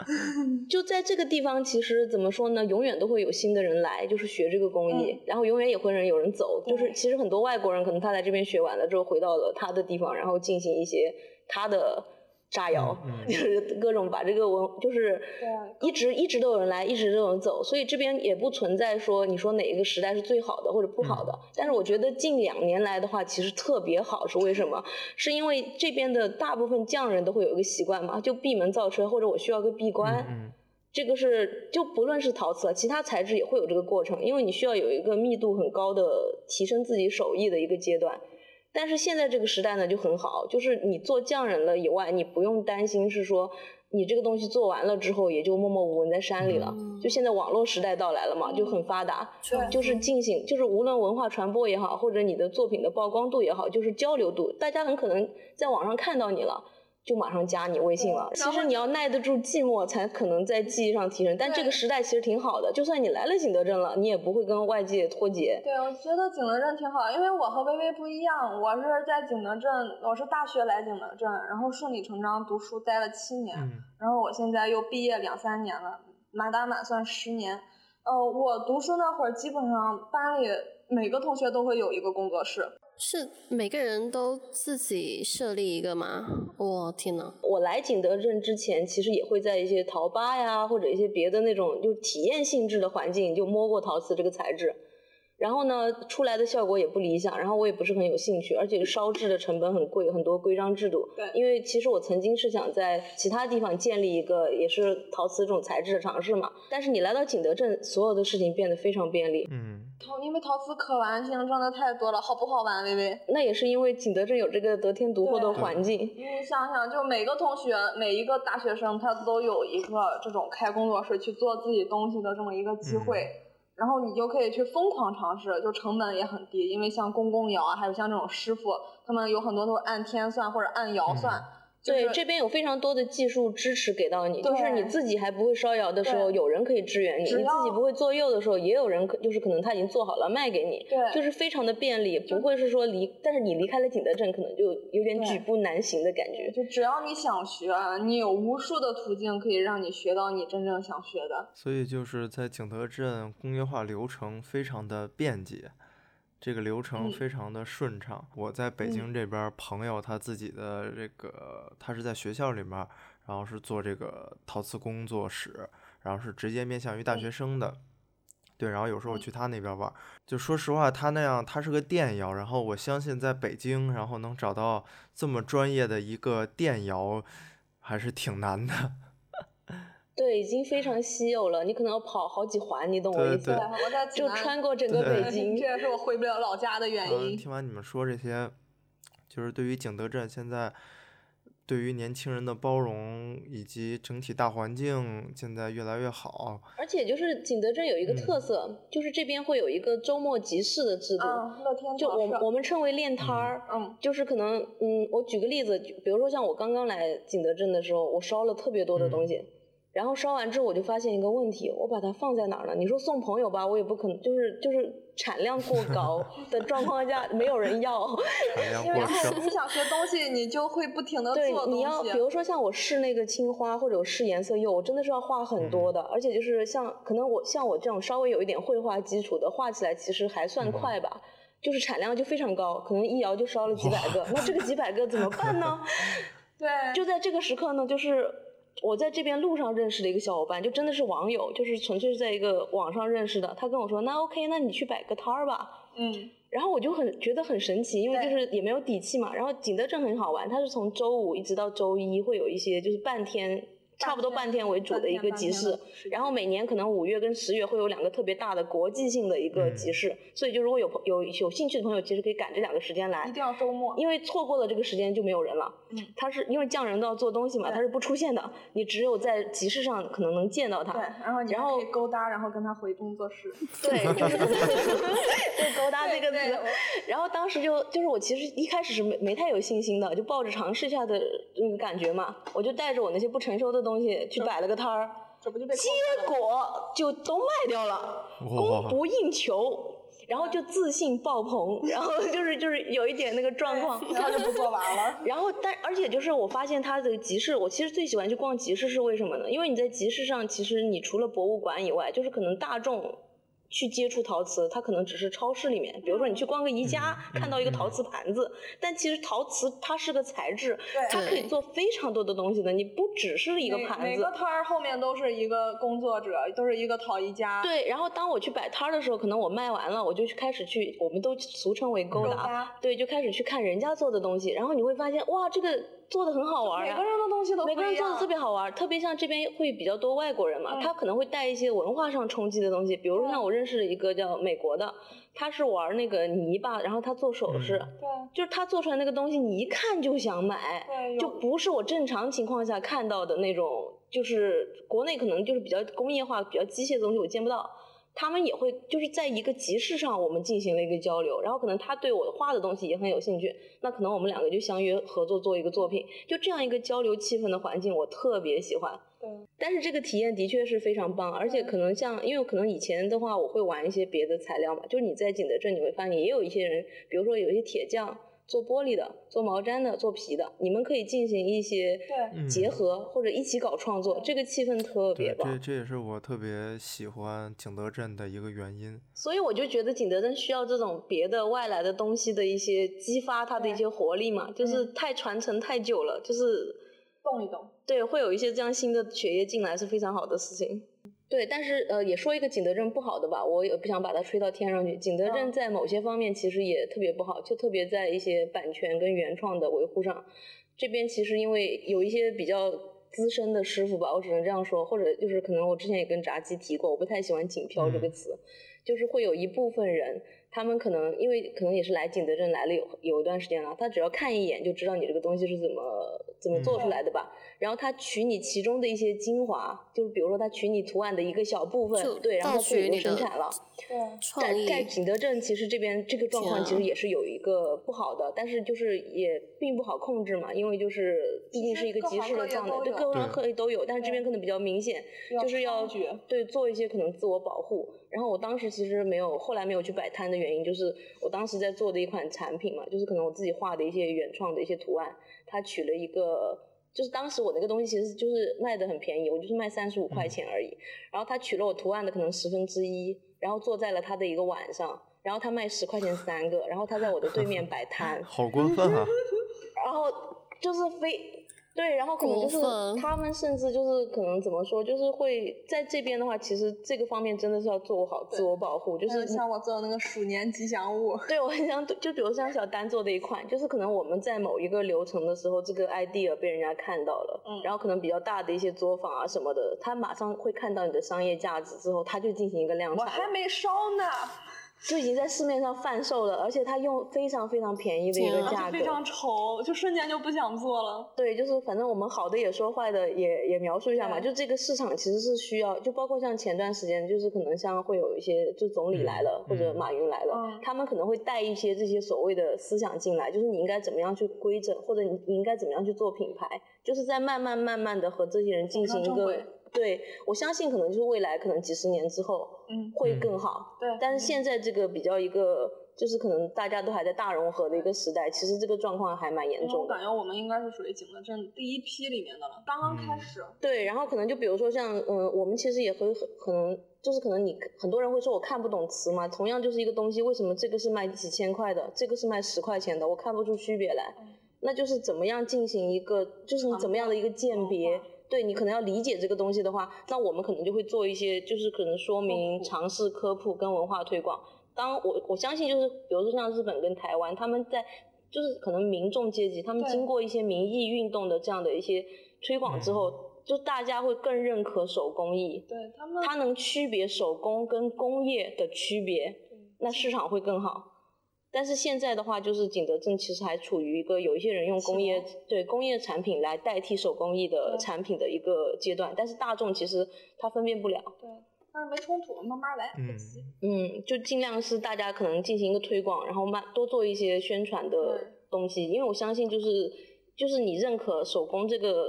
就在这个地方，其实怎么说呢？永远都会有新的人来，就是学这个工艺，然后永远也会人有人走，就是其实很多外国人。可能他在这边学完了之后，回到了他的地方，然后进行一些他的炸窑，就是各种把这个文，就是一直一直都有人来，一直都有人走，所以这边也不存在说你说哪一个时代是最好的或者不好的。但是我觉得近两年来的话，其实特别好，是为什么？是因为这边的大部分匠人都会有一个习惯嘛，就闭门造车，或者我需要个闭关。这个是就不论是陶瓷，其他材质也会有这个过程，因为你需要有一个密度很高的提升自己手艺的一个阶段。但是现在这个时代呢就很好，就是你做匠人了以外，你不用担心是说你这个东西做完了之后也就默默无闻在山里了。就现在网络时代到来了嘛，就很发达，就是进行就是无论文化传播也好，或者你的作品的曝光度也好，就是交流度，大家很可能在网上看到你了。就马上加你微信了。其实你要耐得住寂寞，才可能在记忆上提升。但这个时代其实挺好的，就算你来了景德镇了，你也不会跟外界脱节。对，我觉得景德镇挺好，因为我和微微不一样，我是在景德镇，我是大学来景德镇，然后顺理成章读书待了七年，然后我现在又毕业两三年了，满打满算十年。呃，我读书那会儿，基本上班里每个同学都会有一个工作室。是每个人都自己设立一个吗？我天呐！我来景德镇之前，其实也会在一些陶吧呀，或者一些别的那种就体验性质的环境，就摸过陶瓷这个材质。然后呢，出来的效果也不理想，然后我也不是很有兴趣，而且烧制的成本很贵，很多规章制度。对。因为其实我曾经是想在其他地方建立一个也是陶瓷这种材质的尝试嘛，但是你来到景德镇，所有的事情变得非常便利。嗯。陶，因为陶瓷可玩性真的太多了，好不好玩，微微？那也是因为景德镇有这个得天独厚的环境。你想想，就每个同学，每一个大学生，他都有一个这种开工作室去做自己东西的这么一个机会。然后你就可以去疯狂尝试，就成本也很低，因为像公公窑啊，还有像这种师傅，他们有很多都是按天算或者按窑算。对，这边有非常多的技术支持给到你，就是你自己还不会烧窑的时候，有人可以支援你；你自己不会做釉的时候，也有人可就是可能他已经做好了卖给你，对，就是非常的便利，不会是说离，但是你离开了景德镇，可能就有点举步难行的感觉。就只要你想学，你有无数的途径可以让你学到你真正想学的。所以就是在景德镇工业化流程非常的便捷。这个流程非常的顺畅。我在北京这边，朋友他自己的这个，他是在学校里面，然后是做这个陶瓷工作室，然后是直接面向于大学生的。对，然后有时候我去他那边玩，就说实话，他那样，他是个电窑，然后我相信在北京，然后能找到这么专业的一个电窑，还是挺难的。对，已经非常稀有了。你可能要跑好几环，你懂我意思吗？就穿过整个北京，这也是我回不了老家的原因。听完你们说这些，就是对于景德镇现在，对于年轻人的包容以及整体大环境现在越来越好。而且就是景德镇有一个特色，就是这边会有一个周末集市的制度。乐天就我我们称为练摊儿。嗯。就是可能嗯，我举个例子，比如说像我刚刚来景德镇的时候，我烧了特别多的东西。然后烧完之后，我就发现一个问题，我把它放在哪儿了？你说送朋友吧，我也不可能，就是就是产量过高 的状况下，没有人要。因为你想学东西，你就会不停的做东西。对，你要比如说像我试那个青花或者我试颜色釉，我真的是要画很多的，而且就是像可能我像我这种稍微有一点绘画基础的，画起来其实还算快吧，就是产量就非常高，可能一窑就烧了几百个，那这个几百个怎么办呢？对，就在这个时刻呢，就是。我在这边路上认识的一个小伙伴，就真的是网友，就是纯粹是在一个网上认识的。他跟我说：“那 OK，那你去摆个摊儿吧。”嗯，然后我就很觉得很神奇，因为就是也没有底气嘛。然后景德镇很好玩，它是从周五一直到周一会有一些就是半天。差不多半天为主的一个集市，然后每年可能五月跟十月会有两个特别大的国际性的一个集市，所以就如果有朋有有兴趣的朋友，其实可以赶这两个时间来。一定要周末，因为错过了这个时间就没有人了。嗯，他是因为匠人都要做东西嘛，他是不出现的，你只有在集市上可能能见到他。对，然后你然后勾搭，然后跟他回工作室。对，就是 对勾搭这个词。然后当时就就是我其实一开始是没没太有信心的，就抱着尝试一下的那个感觉嘛，我就带着我那些不成熟的东西去摆了。个摊儿，结果就都卖掉了，供不应求，然后就自信爆棚，然后就是就是有一点那个状况，然后就不做完了。然后但而且就是我发现他的集市，我其实最喜欢去逛集市是为什么呢？因为你在集市上，其实你除了博物馆以外，就是可能大众。去接触陶瓷，它可能只是超市里面，比如说你去逛个宜家，看到一个陶瓷盘子，但其实陶瓷它是个材质，它可以做非常多的东西的。你不只是一个盘子，每个摊儿后面都是一个工作者，都是一个陶艺家。对，然后当我去摆摊儿的时候，可能我卖完了，我就去开始去，我们都俗称为勾搭，对，就开始去看人家做的东西，然后你会发现，哇，这个。做的很好玩呀，每个人的东西都每个人做的特别好玩，特别像这边会比较多外国人嘛，他可能会带一些文化上冲击的东西，比如说像我认识的一个叫美国的，他是玩那个泥巴，然后他做首饰，对，就是他做出来那个东西，你一看就想买，对，就不是我正常情况下看到的那种，就是国内可能就是比较工业化、比较机械的东西，我见不到。他们也会就是在一个集市上，我们进行了一个交流，然后可能他对我画的东西也很有兴趣，那可能我们两个就相约合作做一个作品，就这样一个交流气氛的环境，我特别喜欢。对。但是这个体验的确是非常棒，而且可能像，因为可能以前的话，我会玩一些别的材料嘛，就是你在景德镇你会发现也有一些人，比如说有一些铁匠。做玻璃的，做毛毡的，做皮的，你们可以进行一些结合或者一起搞创作，这个气氛特别棒。这这也是我特别喜欢景德镇的一个原因。所以我就觉得景德镇需要这种别的外来的东西的一些激发它的一些活力嘛，就是太传承太久了，就是动一动。对，会有一些这样新的血液进来是非常好的事情。对，但是呃，也说一个景德镇不好的吧，我也不想把它吹到天上去。景德镇在某些方面其实也特别不好，就特别在一些版权跟原创的维护上，这边其实因为有一些比较资深的师傅吧，我只能这样说，或者就是可能我之前也跟炸鸡提过，我不太喜欢“景漂”这个词，就是会有一部分人他们可能因为可能也是来景德镇来了有有一段时间了，他只要看一眼就知道你这个东西是怎么怎么做出来的吧。然后他取你其中的一些精华，就是比如说他取你图案的一个小部分，对，然后他自己就生产了。对，在在景德镇其实这边这个状况其实也是有一个不好的，但是就是也并不好控制嘛，因为就是毕竟是一个集市的状态，对各行各业都有，但是这边可能比较明显，就是要对做一些可能自我保护。然后我当时其实没有，后来没有去摆摊的原因，就是我当时在做的一款产品嘛，就是可能我自己画的一些原创的一些图案，它取了一个，就是当时我那个东西其实就是卖的很便宜，我就是卖三十五块钱而已。然后他取了我图案的可能十分之一，然后坐在了他的一个晚上，然后他卖十块钱三个，然后他在我的对面 摆摊，好过分啊！然后就是非。对，然后可能就是他们甚至就是可能怎么说，就是会在这边的话，其实这个方面真的是要做好自我保护。就是像我做的那个鼠年吉祥物，对我很想，就比如像小丹做的一款，就是可能我们在某一个流程的时候，这个 idea 被人家看到了，嗯，然后可能比较大的一些作坊啊什么的，他马上会看到你的商业价值之后，他就进行一个量产。我还没烧呢。就已经在市面上贩售了，而且它用非常非常便宜的一个价格，非常丑，就瞬间就不想做了。对，就是反正我们好的也说，坏的也也描述一下嘛。就这个市场其实是需要，就包括像前段时间，就是可能像会有一些，就总理来了或者马云来了，他们可能会带一些这些所谓的思想进来，就是你应该怎么样去规整，或者你你应该怎么样去做品牌，就是在慢慢慢慢的和这些人进行一个。对，我相信可能就是未来可能几十年之后，嗯，会更好。对，但是现在这个比较一个，就是可能大家都还在大融合的一个时代，其实这个状况还蛮严重的。我感觉我们应该是属于景德镇第一批里面的了，刚刚开始。对，然后可能就比如说像，嗯，我们其实也会很可能就是可能你很多人会说我看不懂词嘛，同样就是一个东西，为什么这个是卖几千块的，这个是卖十块钱的，我看不出区别来，那就是怎么样进行一个，就是你怎么样的一个鉴别。对你可能要理解这个东西的话，那我们可能就会做一些，就是可能说明、尝试科普跟文化推广。当我我相信，就是比如说像日本跟台湾，他们在就是可能民众阶级，他们经过一些民意运动的这样的一些推广之后，就大家会更认可手工艺。对他们，它能区别手工跟工业的区别，那市场会更好。但是现在的话，就是景德镇其实还处于一个有一些人用工业对工业产品来代替手工艺的产品的一个阶段，但是大众其实他分辨不了。对，但是没冲突，慢慢来。嗯嗯，就尽量是大家可能进行一个推广，然后慢多做一些宣传的东西，因为我相信就是就是你认可手工这个，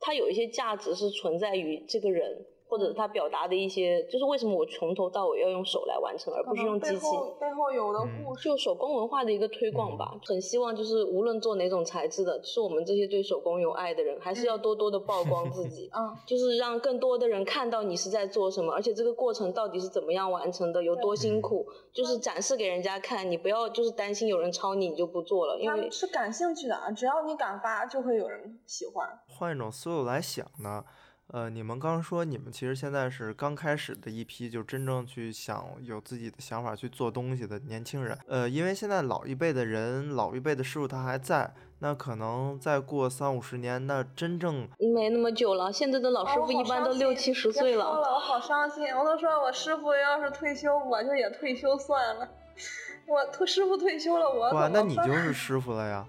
它有一些价值是存在于这个人。或者他表达的一些，就是为什么我从头到尾要用手来完成，而不是用机器？背后有的故事，就手工文化的一个推广吧。很希望就是无论做哪种材质的，是我们这些对手工有爱的人，还是要多多的曝光自 己。嗯，就是让更多的人看到你是在做什么，而且这个过程到底是怎么样完成的，有多辛苦，就是展示给人家看。你不要就是担心有人抄你，你就不做了，因为是感兴趣的啊，只要你敢发，就会有人喜欢。换一种思路来想呢？呃，你们刚说你们其实现在是刚开始的一批，就真正去想有自己的想法去做东西的年轻人。呃，因为现在老一辈的人，老一辈的师傅他还在，那可能再过三五十年，那真正没那么久了。现在的老师傅一般都六七十岁了。我好伤心，我都说我师傅要是退休，我就也退休算了。我退师傅退休了，我哇，那你就是师傅了呀。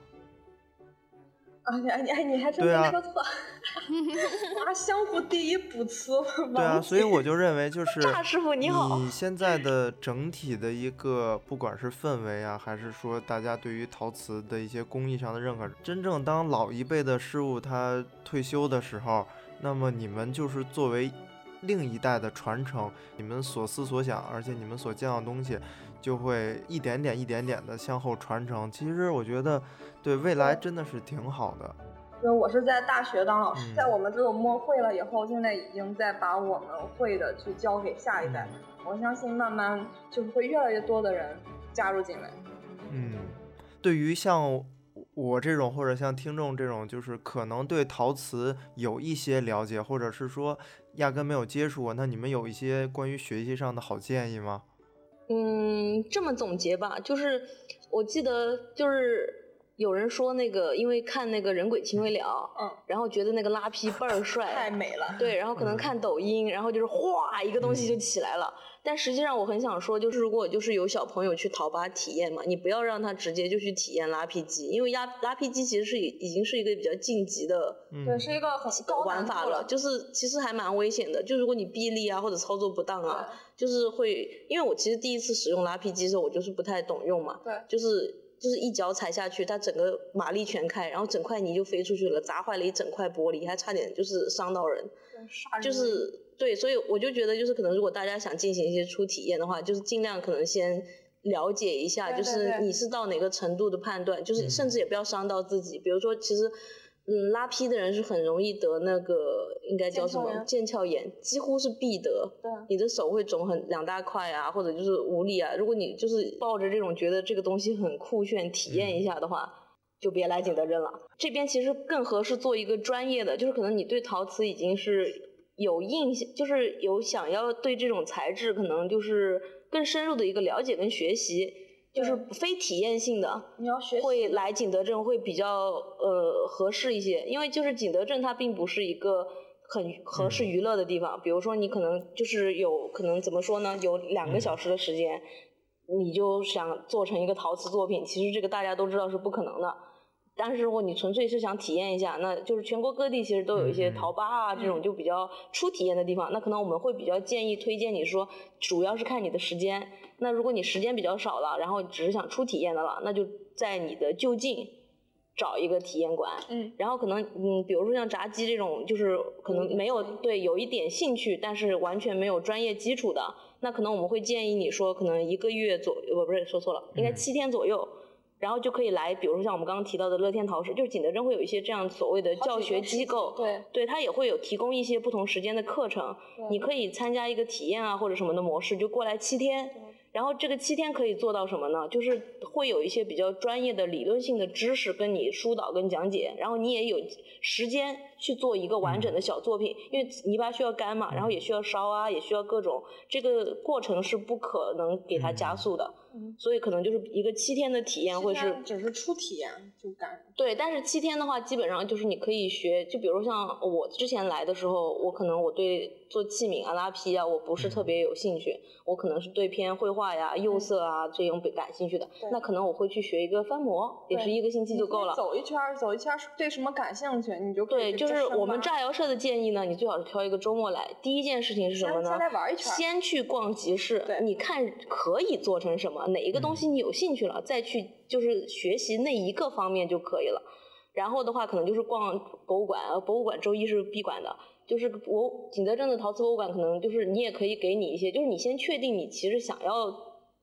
啊，你你你还真没说错，啊，相互第一补词。对啊，所以我就认为就是大师傅你好。你现在的整体的一个，不管是氛围啊，还是说大家对于陶瓷的一些工艺上的认可，真正当老一辈的师傅他退休的时候，那么你们就是作为另一代的传承，你们所思所想，而且你们所见到的东西。就会一点点、一点点的向后传承。其实我觉得，对未来真的是挺好的。因为我是在大学当老师，在我们这种摸会了以后，现在已经在把我们会的去教给下一代。我相信慢慢就会越来越多的人加入进来。嗯，对于像我这种或者像听众这种，就是可能对陶瓷有一些了解，或者是说压根没有接触过，那你们有一些关于学习上的好建议吗？嗯，这么总结吧，就是我记得就是有人说那个，因为看那个人鬼情未了，嗯，然后觉得那个拉皮 倍儿帅太，美了。对，然后可能嗯看抖音，然后就是哗一个东西就嗯起来了。但实际上我很想说，就是如果就是有小朋友去淘吧体验嘛，你不要让他直接就去体验拉皮机，因为拉拉皮机其实是已已经是一个比较晋级的嗯对，是一个很高玩法了，就是其实还蛮危险的。就如果你臂力啊或者操作不当啊，就是会，因为我其实第一次使用拉皮机的时候，我就是不太懂用嘛，对就是就是一脚踩下去，它整个马力全开，然后整块泥就飞出去了，砸坏了一整块玻璃，还差点就是伤到人。人就是对，所以我就觉得，就是可能如果大家想进行一些初体验的话，就是尽量可能先了解一下，就对对对是你是到哪个程度的判断，就是甚至也不要伤到自己。比如说，其实。嗯，拉坯的人是很容易得那个应该叫什么腱鞘炎，几乎是必得。对，你的手会肿很两大块啊，或者就是无力啊。如果你就是抱着这种觉得这个东西很酷炫，体验一下的话，就别来景德镇了。这边其实更合适做一个专业的，就是可能你对陶瓷已经是有印象，就是有想要对这种材质可能就是更深入的一个了解跟学习，就是非体验性的。你要学会来景德镇会比较呃合适一些，因为就是景德镇它并不是一个很合适娱乐的地方。比如说你可能就是有可能怎么说呢，有两个小时的时间，你就想做成一个陶瓷作品，其实这个大家都知道是不可能的。但是如果你纯粹是想体验一下，那就是全国各地其实都有一些嗯嗯陶吧啊这种就比较初体验的地方，那可能我们会比较建议推荐你说，主要是看你的时间。那如果你时间比较少了，然后只是想初体验的了，那就在你的就近找一个体验馆。嗯，然后可能嗯，比如说像炸鸡这种，就是可能没有对有一点兴趣，但是完全没有专业基础的，那可能我们会建议你说，可能一个月左呃不不是说错了，应该嗯七天左右。然后就可以来，比如说像我们刚刚提到的乐天陶氏，就是景德镇会有一些这样所谓的教学机构，对对，它也会有提供一些不同时间的课程，你可以参加一个体验啊或者什么的模式，就过来七天。然后这个七天可以做到什么呢？就是会有一些比较专业的理论性的知识跟你疏导跟讲解，然后你也有时间去做一个完整的小作品，因为泥巴需要干嘛，然后也需要烧啊，也需要各种，这个过程是不可能给它加速的，嗯。所以可能就是一个七天的体验会是只是初体验就干。对，但是七天的话，基本上就是你可以学，就比如像我之前来的时候，我可能我对做器皿啊、拉坯啊，我不是特别有兴趣，我可能是对偏绘画呀、釉色啊这种感兴趣的，那可能我会去学一个翻模，也是一个星期就够了。走一圈，走一圈儿，对什么感兴趣，你就对，就是去深我们炸窑社的建议呢，你最好是挑一个周末来。第一件事情是什么呢？先先来玩一圈先去逛集市，你看可以做成什么，哪一个东西你有兴趣了，再去就是学习那一个方面就可以了。然后的话，可能就是逛博物馆，呃博物馆周一是闭馆的。就是博景德镇的陶瓷博物馆，可能就是你也可以给你一些，就是你先确定你其实想要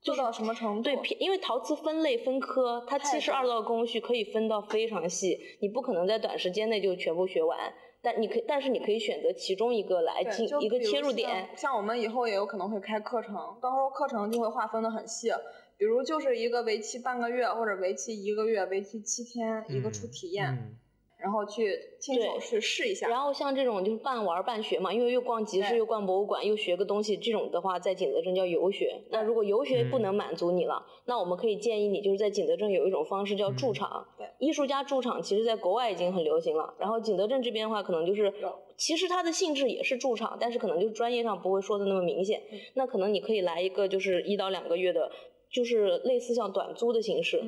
做到什么程度？对，因为陶瓷分类分科，它七十二道工序可以分到非常细，你不可能在短时间内就全部学完。但你可以，但是你可以选择其中一个来对进一个切入点。像。我们以后也有可能会开课程，到时候课程就会划分的很细，比如就是一个为期半个月或者为期一个月、为期七天一个初体验，嗯然后去亲手去试一下。然后像这种就是半玩儿半学嘛，因为又逛集市又逛博物馆又学个东西，这种的话在景德镇叫游学。那如果游学不嗯能满足你了，那我们可以建议你就是在景德镇有一种方式叫驻嗯场。对艺术家驻场其实在国外已经很流行了，然后景德镇这边的话可能就是其实它的性质也是驻场，但是可能就是专业上不会说的那么明显。嗯那可能你可以来一个就是一到两个月的，就是类似像短租的形式。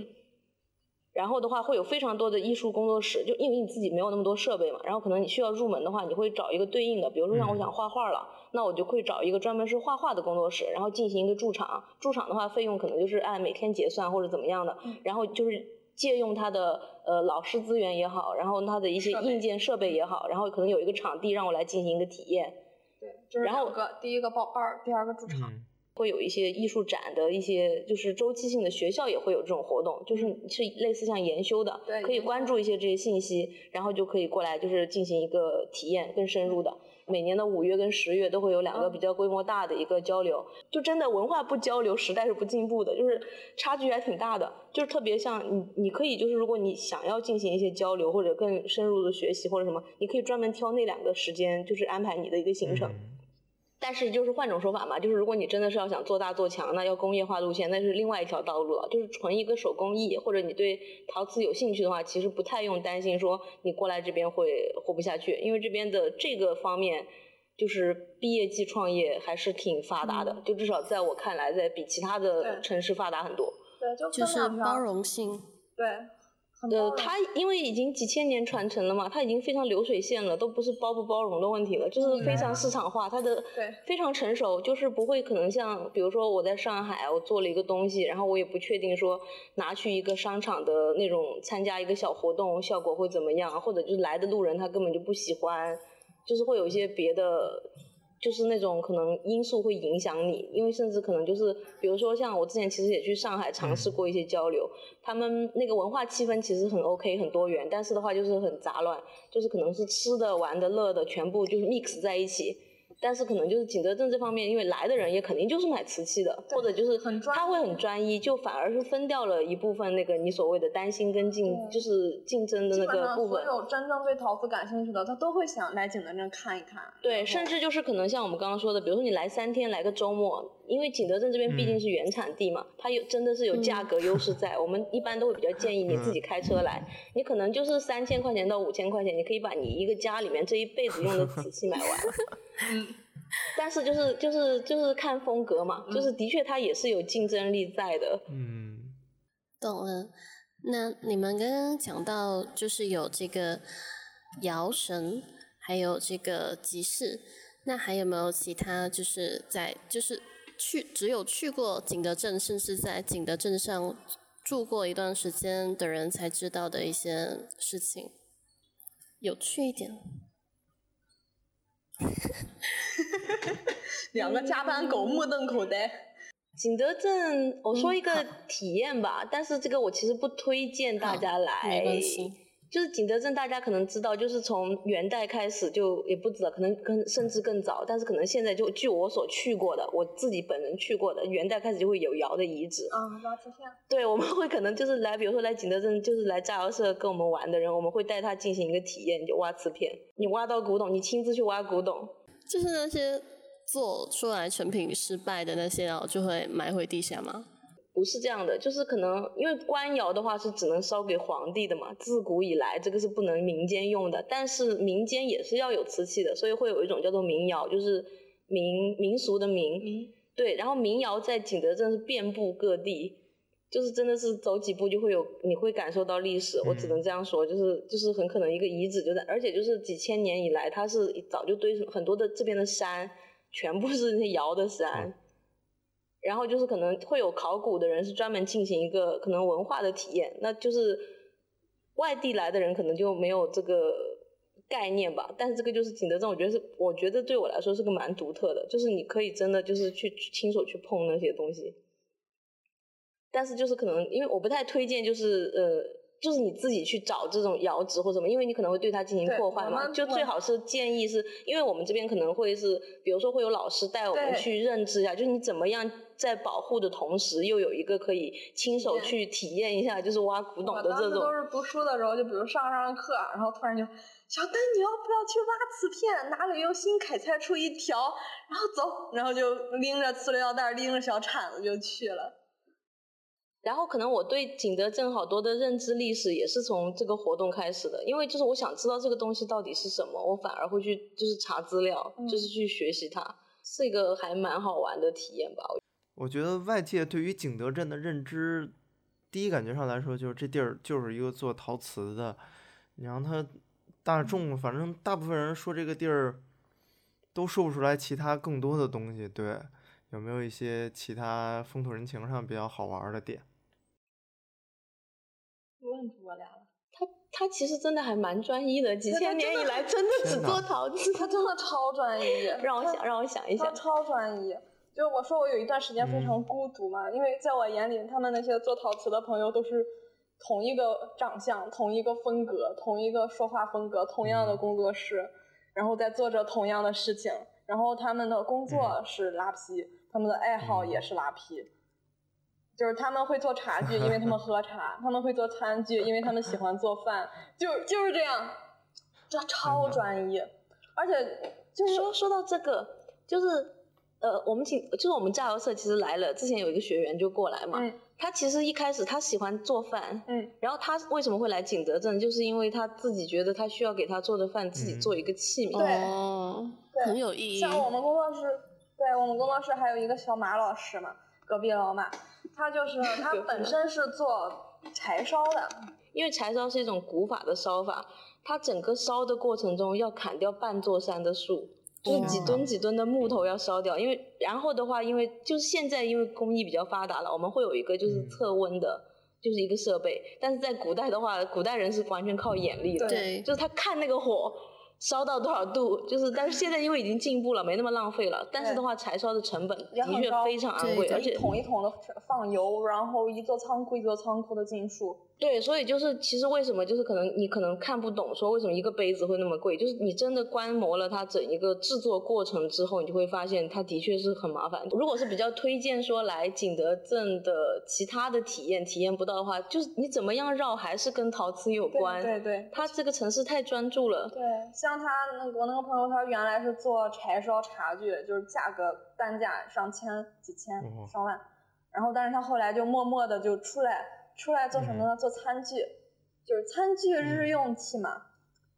嗯然后的话，会有非常多的艺术工作室，就因为你自己没有那么多设备嘛，然后可能你需要入门的话，你会找一个对应的，比如说像我嗯想画画了，那我就会找一个专门是画画的工作室，然后进行一个驻场。驻场的话，费用可能就是按每天结算或者怎么样的，嗯然后就是借用他的呃老师资源也好，然后他的一些硬件设备也好，然后可能有一个场地让我来进行一个体验。对，这是然后两个，第一个报班，第二个驻场。嗯会有一些艺术展的一些，就是周期性的学校也会有这种活动，就是是类似像研修的，可以关注一些这些信息，然后就可以过来就是进行一个体验更深入的。每年的五月跟十月都会有两个嗯比较规模大的一个交流，就真的文化不交流，时代是不进步的，就是差距还挺大的。就是特别像你，你可以就是如果你想要进行一些交流或者更深入的学习或者什么，你可以专门挑那两个时间，就是安排你的一个行程。嗯但是就是换种说法嘛，就是如果你真的是要想做大做强，那要工业化路线，那是另外一条道路了。就是纯一个手工艺，或者你对陶瓷有兴趣的话，其实不太用担心说你过来这边会活不下去，因为这边的这个方面，就是毕业季创业还是挺发达的，就至少在我看来，在比其他的城市发达很多。对，就就是包容性。对。呃，它因为已经几千年传承了嘛，它已经非常流水线了，都不是包不包容的问题了，就是非常市场化，它的非常成熟，就是不会可能像比如说我在上海，我做了一个东西，然后我也不确定说拿去一个商场的那种参加一个小活动效果会怎么样，或者就是来的路人他根本就不喜欢，就是会有一些别的。就是那种可能因素会影响你，因为甚至可能就是，比如说像我之前其实也去上海尝试过一些交流，他们那个文化气氛其实很 OK 很多元，但是的话就是很杂乱，就是可能是吃的、玩的、乐的全部就是 mix 在一起。但是可能就是景德镇这方面，因为来的人也肯定就是买瓷器的，或者就是他会很专一，就反而是分掉了一部分那个你所谓的担心跟竞，就是竞争的那个部分。所有真正对陶瓷感兴趣的，他都会想来景德镇看一看。对，甚至就是可能像我们刚刚说的，比如说你来三天，来个周末，因为景德镇这边毕竟是原产地嘛，它有真的是有价格优势在。我们一般都会比较建议你自己开车来，你可能就是三千块钱到五千块钱，你可以把你一个家里面这一辈子用的瓷器买完。嗯，但是就是就是就是看风格嘛，就是的确它也是有竞争力在的。嗯，懂了。那你们刚刚讲到就是有这个摇绳，还有这个集市，那还有没有其他就是在就是去只有去过景德镇，甚至在景德镇上住过一段时间的人才知道的一些事情？有趣一点。两个加班狗目瞪口呆。景德镇，我说一个体验吧，但是这个我其实不推荐大家来。就是景德镇，大家可能知道，就是从元代开始就也不知道，可能更甚至更早，但是可能现在就据我所去过的，我自己本人去过的，元代开始就会有窑的遗址。啊，挖瓷片。对，我们会可能就是来，比如说来景德镇，就是来炸窑社跟我们玩的人，我们会带他进行一个体验，就挖瓷片。你挖到古董，你亲自去挖古董。就是那些做出来成品失败的那些窑，就会埋回地下吗？不是这样的，就是可能因为官窑的话是只能烧给皇帝的嘛，自古以来这个是不能民间用的，但是民间也是要有瓷器的，所以会有一种叫做民窑，就是民民俗的民，对，然后民窑在景德镇是遍布各地，就是真的是走几步就会有，你会感受到历史，我只能这样说，就是就是很可能一个遗址就在，而且就是几千年以来它是早就堆成很多的这边的山，全部是那些窑的山。然后就是可能会有考古的人是专门进行一个可能文化的体验，那就是外地来的人可能就没有这个概念吧。但是这个就是景德镇，我觉得是我觉得对我来说是个蛮独特的，就是你可以真的就是去亲手去碰那些东西。但是就是可能因为我不太推荐，就是呃。就是你自己去找这种窑址或什么，因为你可能会对它进行破坏嘛。就最好是建议是，因为我们这边可能会是，比如说会有老师带我们去认知一下，就是你怎么样在保护的同时，又有一个可以亲手去体验一下，就是挖古董的这种。都是读书的时候，就比如上上课，然后突然就，小丹你要不要去挖瓷片？哪里有新开采出一条？然后走，然后就拎着塑料袋，拎着小铲子就去了。然后可能我对景德镇好多的认知历史也是从这个活动开始的，因为就是我想知道这个东西到底是什么，我反而会去就是查资料，就是去学习它，是一个还蛮好玩的体验吧。我觉得外界对于景德镇的认知，第一感觉上来说就是这地儿就是一个做陶瓷的，你让他大众反正大部分人说这个地儿都说不出来其他更多的东西，对，有没有一些其他风土人情上比较好玩的点？问住我俩了。他他其实真的还蛮专一的，几千年以来真的只做陶瓷，他真的超专一。让我想，让我想一想。他超专一。就我说我有一段时间非常孤独嘛，因为在我眼里，他们那些做陶瓷的朋友都是同一个长相、同一个风格、同一个说话风格、同样的工作室，然后在做着同样的事情，然后他们的工作是拉坯，他们的爱好也是拉坯。就是他们会做茶具，因为他们喝茶；他们会做餐具，因为他们喜欢做饭。就就是这样，这超专业。而且就是说说到这个，就是呃，我们请就是我们加油社其实来了，之前有一个学员就过来嘛，嗯他其实一开始他喜欢做饭，嗯然后他为什么会来景德镇，就是因为他自己觉得他需要给他做的饭自己嗯做一个器皿。对哦，对很有意义。像我们工作室，对我们工作室还有一个小马老师嘛，隔壁老马，他就是 他本身是做柴烧的，因为柴烧是一种古法的烧法，它整个烧的过程中要砍掉半座山的树，就是几吨几吨的木头要烧掉。因为然后的话，因为就是现在因为工艺比较发达了，我们会有一个就是嗯测温的。就是一个设备，但是在古代的话，古代人是完全靠眼力的，对就是他看那个火烧到多少度，就是但是现在因为已经进步了，没那么浪费了，但是的话，柴烧的成本的确非常昂贵，而且一桶一桶的放油，然后一座仓库一座仓库的进数。对，所以就是其实为什么就是可能你可能看不懂，说为什么一个杯子会那么贵，就是你真的观摩了它整一个制作过程之后，你就会发现它的确是很麻烦。如果是比较推荐说来景德镇的其他的体验体验不到的话，就是你怎么样绕还是跟陶瓷有关。对对它这个城市太专注了。对，像他那个我那个朋友，他原来是做柴烧茶具，就是价格单价上千几千哦上万，然后但是他后来就默默的就出来出来做什么呢？做餐具，就是餐具日用器嘛。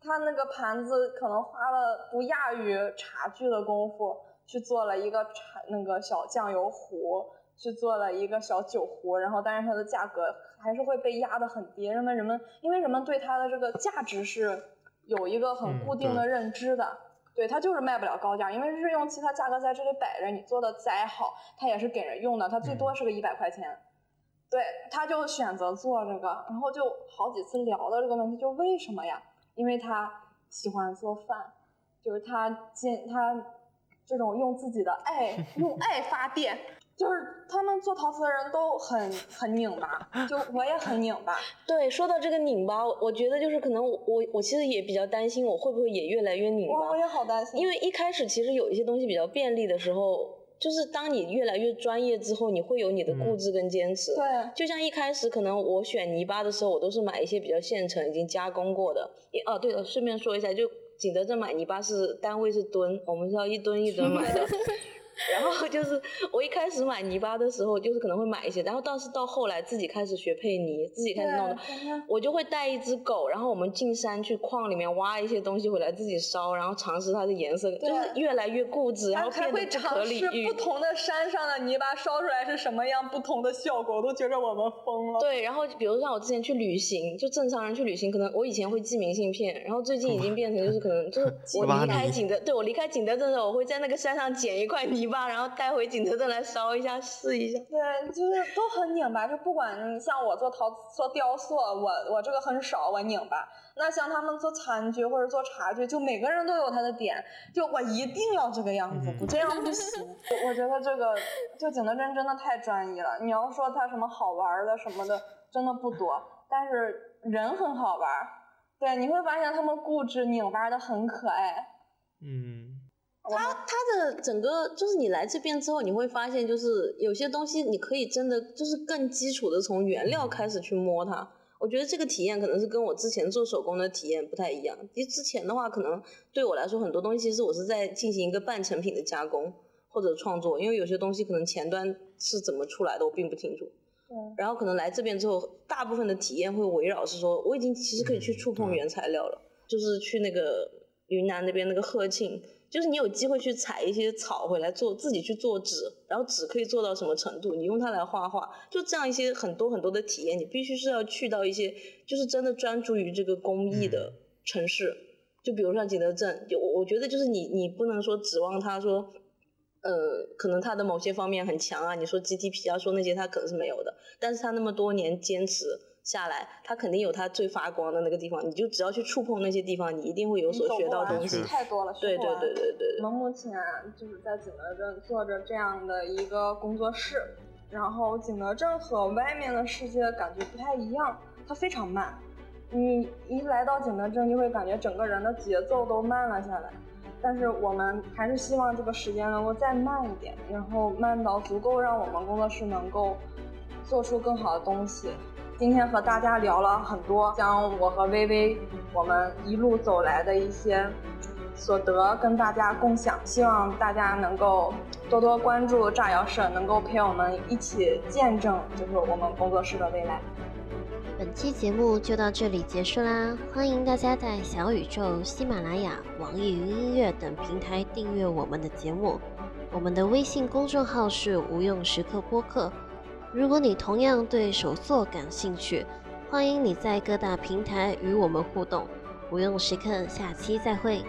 他那个盘子可能花了不亚于茶具的功夫，去做了一个茶那个小酱油壶，去做了一个小酒壶，然后但是它的价格还是会被压得很低。人们人们因为人们对它的这个价值是有一个很嗯固定的认知的。对，它就是卖不了高价，因为日用器它价格在这里摆着，你做的再好，它也是给人用的，它最多嗯是个一百块钱。对，他就选择做这个，然后就好几次聊到这个问题，就为什么呀？因为他喜欢做饭，就是他进他这种用自己的爱用爱发电，就是他们做陶瓷的人都很很拧巴，就我也很拧巴。对，说到这个拧巴，我我觉得就是可能我我我其实也比较担心，我会不会也越来越拧巴我我。也好担心，因为一开始其实有一些东西比较便利的时候，就是当你越来越专业之后，你会有你的固嗯执跟坚持。对就像一开始可能我选泥巴的时候，我都是买一些比较现成、已经加工过的。也哦，对了，顺便说一下，就景德镇买泥巴是单位是吨，我们是要一吨一吨买的。然后就是我一开始买泥巴的时候，就是可能会买一些，然后倒是到后来自己开始学配泥，自己开始弄的，我就会带一只狗，然后我们进山去矿里面挖一些东西回来自己烧，然后尝试它的颜色，就是越来越固执，然后变得不可尝试理喻不。同的山上的泥巴烧出来是什么样不同的效果，我都觉得我们疯了。对，然后比如像我之前去旅行，就正常人去旅行，可能我以前会寄明信片，然后最近已经变成就是可能就 是我离开景德，对我离开景德镇的时候，我会在那个山上捡一块泥巴，然后带回景德镇来烧一下试一下。对，就是都很拧巴，就不管你像我做陶瓷、做雕塑，我我这个很少，我拧巴。那像他们做餐具或者做茶具，就每个人都有他的点，就我一定要这个样子，不这样不行。我我觉得这个就景德镇真的太专一了。你要说它什么好玩的什么的，真的不多，但是人很好玩。对，你会发现他们固执拧巴的很可爱。嗯，它它的整个就是你来这边之后，你会发现就是有些东西你可以真的就是更基础的从原料开始去摸它。我觉得这个体验可能是跟我之前做手工的体验不太一样。因为之前的话，可能对我来说很多东西其实我是在进行一个半成品的加工或者创作，因为有些东西可能前端是怎么出来的我并不清楚。嗯，然后可能来这边之后，大部分的体验会围绕是说，我已经其实可以去触碰原材料了，就是去那个云南那边那个鹤庆，就是你有机会去采一些草回来做，自己去做纸，然后纸可以做到什么程度，你用它来画画，就这样一些很多很多的体验，你必须是要去到一些就是真的专注于这个工艺的嗯城市，就比如像景德镇，就我我觉得就是你你不能说指望它说。呃，可能他的某些方面很强啊，你说 GDP 啊，说那些他可能是没有的，但是他那么多年坚持下来，它肯定有它最发光的那个地方，你就只要去触碰那些地方，你一定会有所学到东西。太多了，对对对对对我们目前就是在景德镇做着这样的一个工作室，然后景德镇和外面的世界感觉不太一样，它非常慢。你一来到景德镇，就会感觉整个人的节奏都慢了下来。但是我们还是希望这个时间能够再慢一点，然后慢到足够让我们工作室能够做出更好的东西。今天和大家聊了很多，将我和微微我们一路走来的一些所得跟大家共享。希望大家能够多多关注炸药社，能够陪我们一起见证，就是我们工作室的未来。本期节目就到这里结束啦！欢迎大家在小宇宙、喜马拉雅、网易云音乐等平台订阅我们的节目。我们的微信公众号是无用时刻播客。如果你同样对手作感兴趣，欢迎你在各大平台与我们互动。不用时刻，下期再会。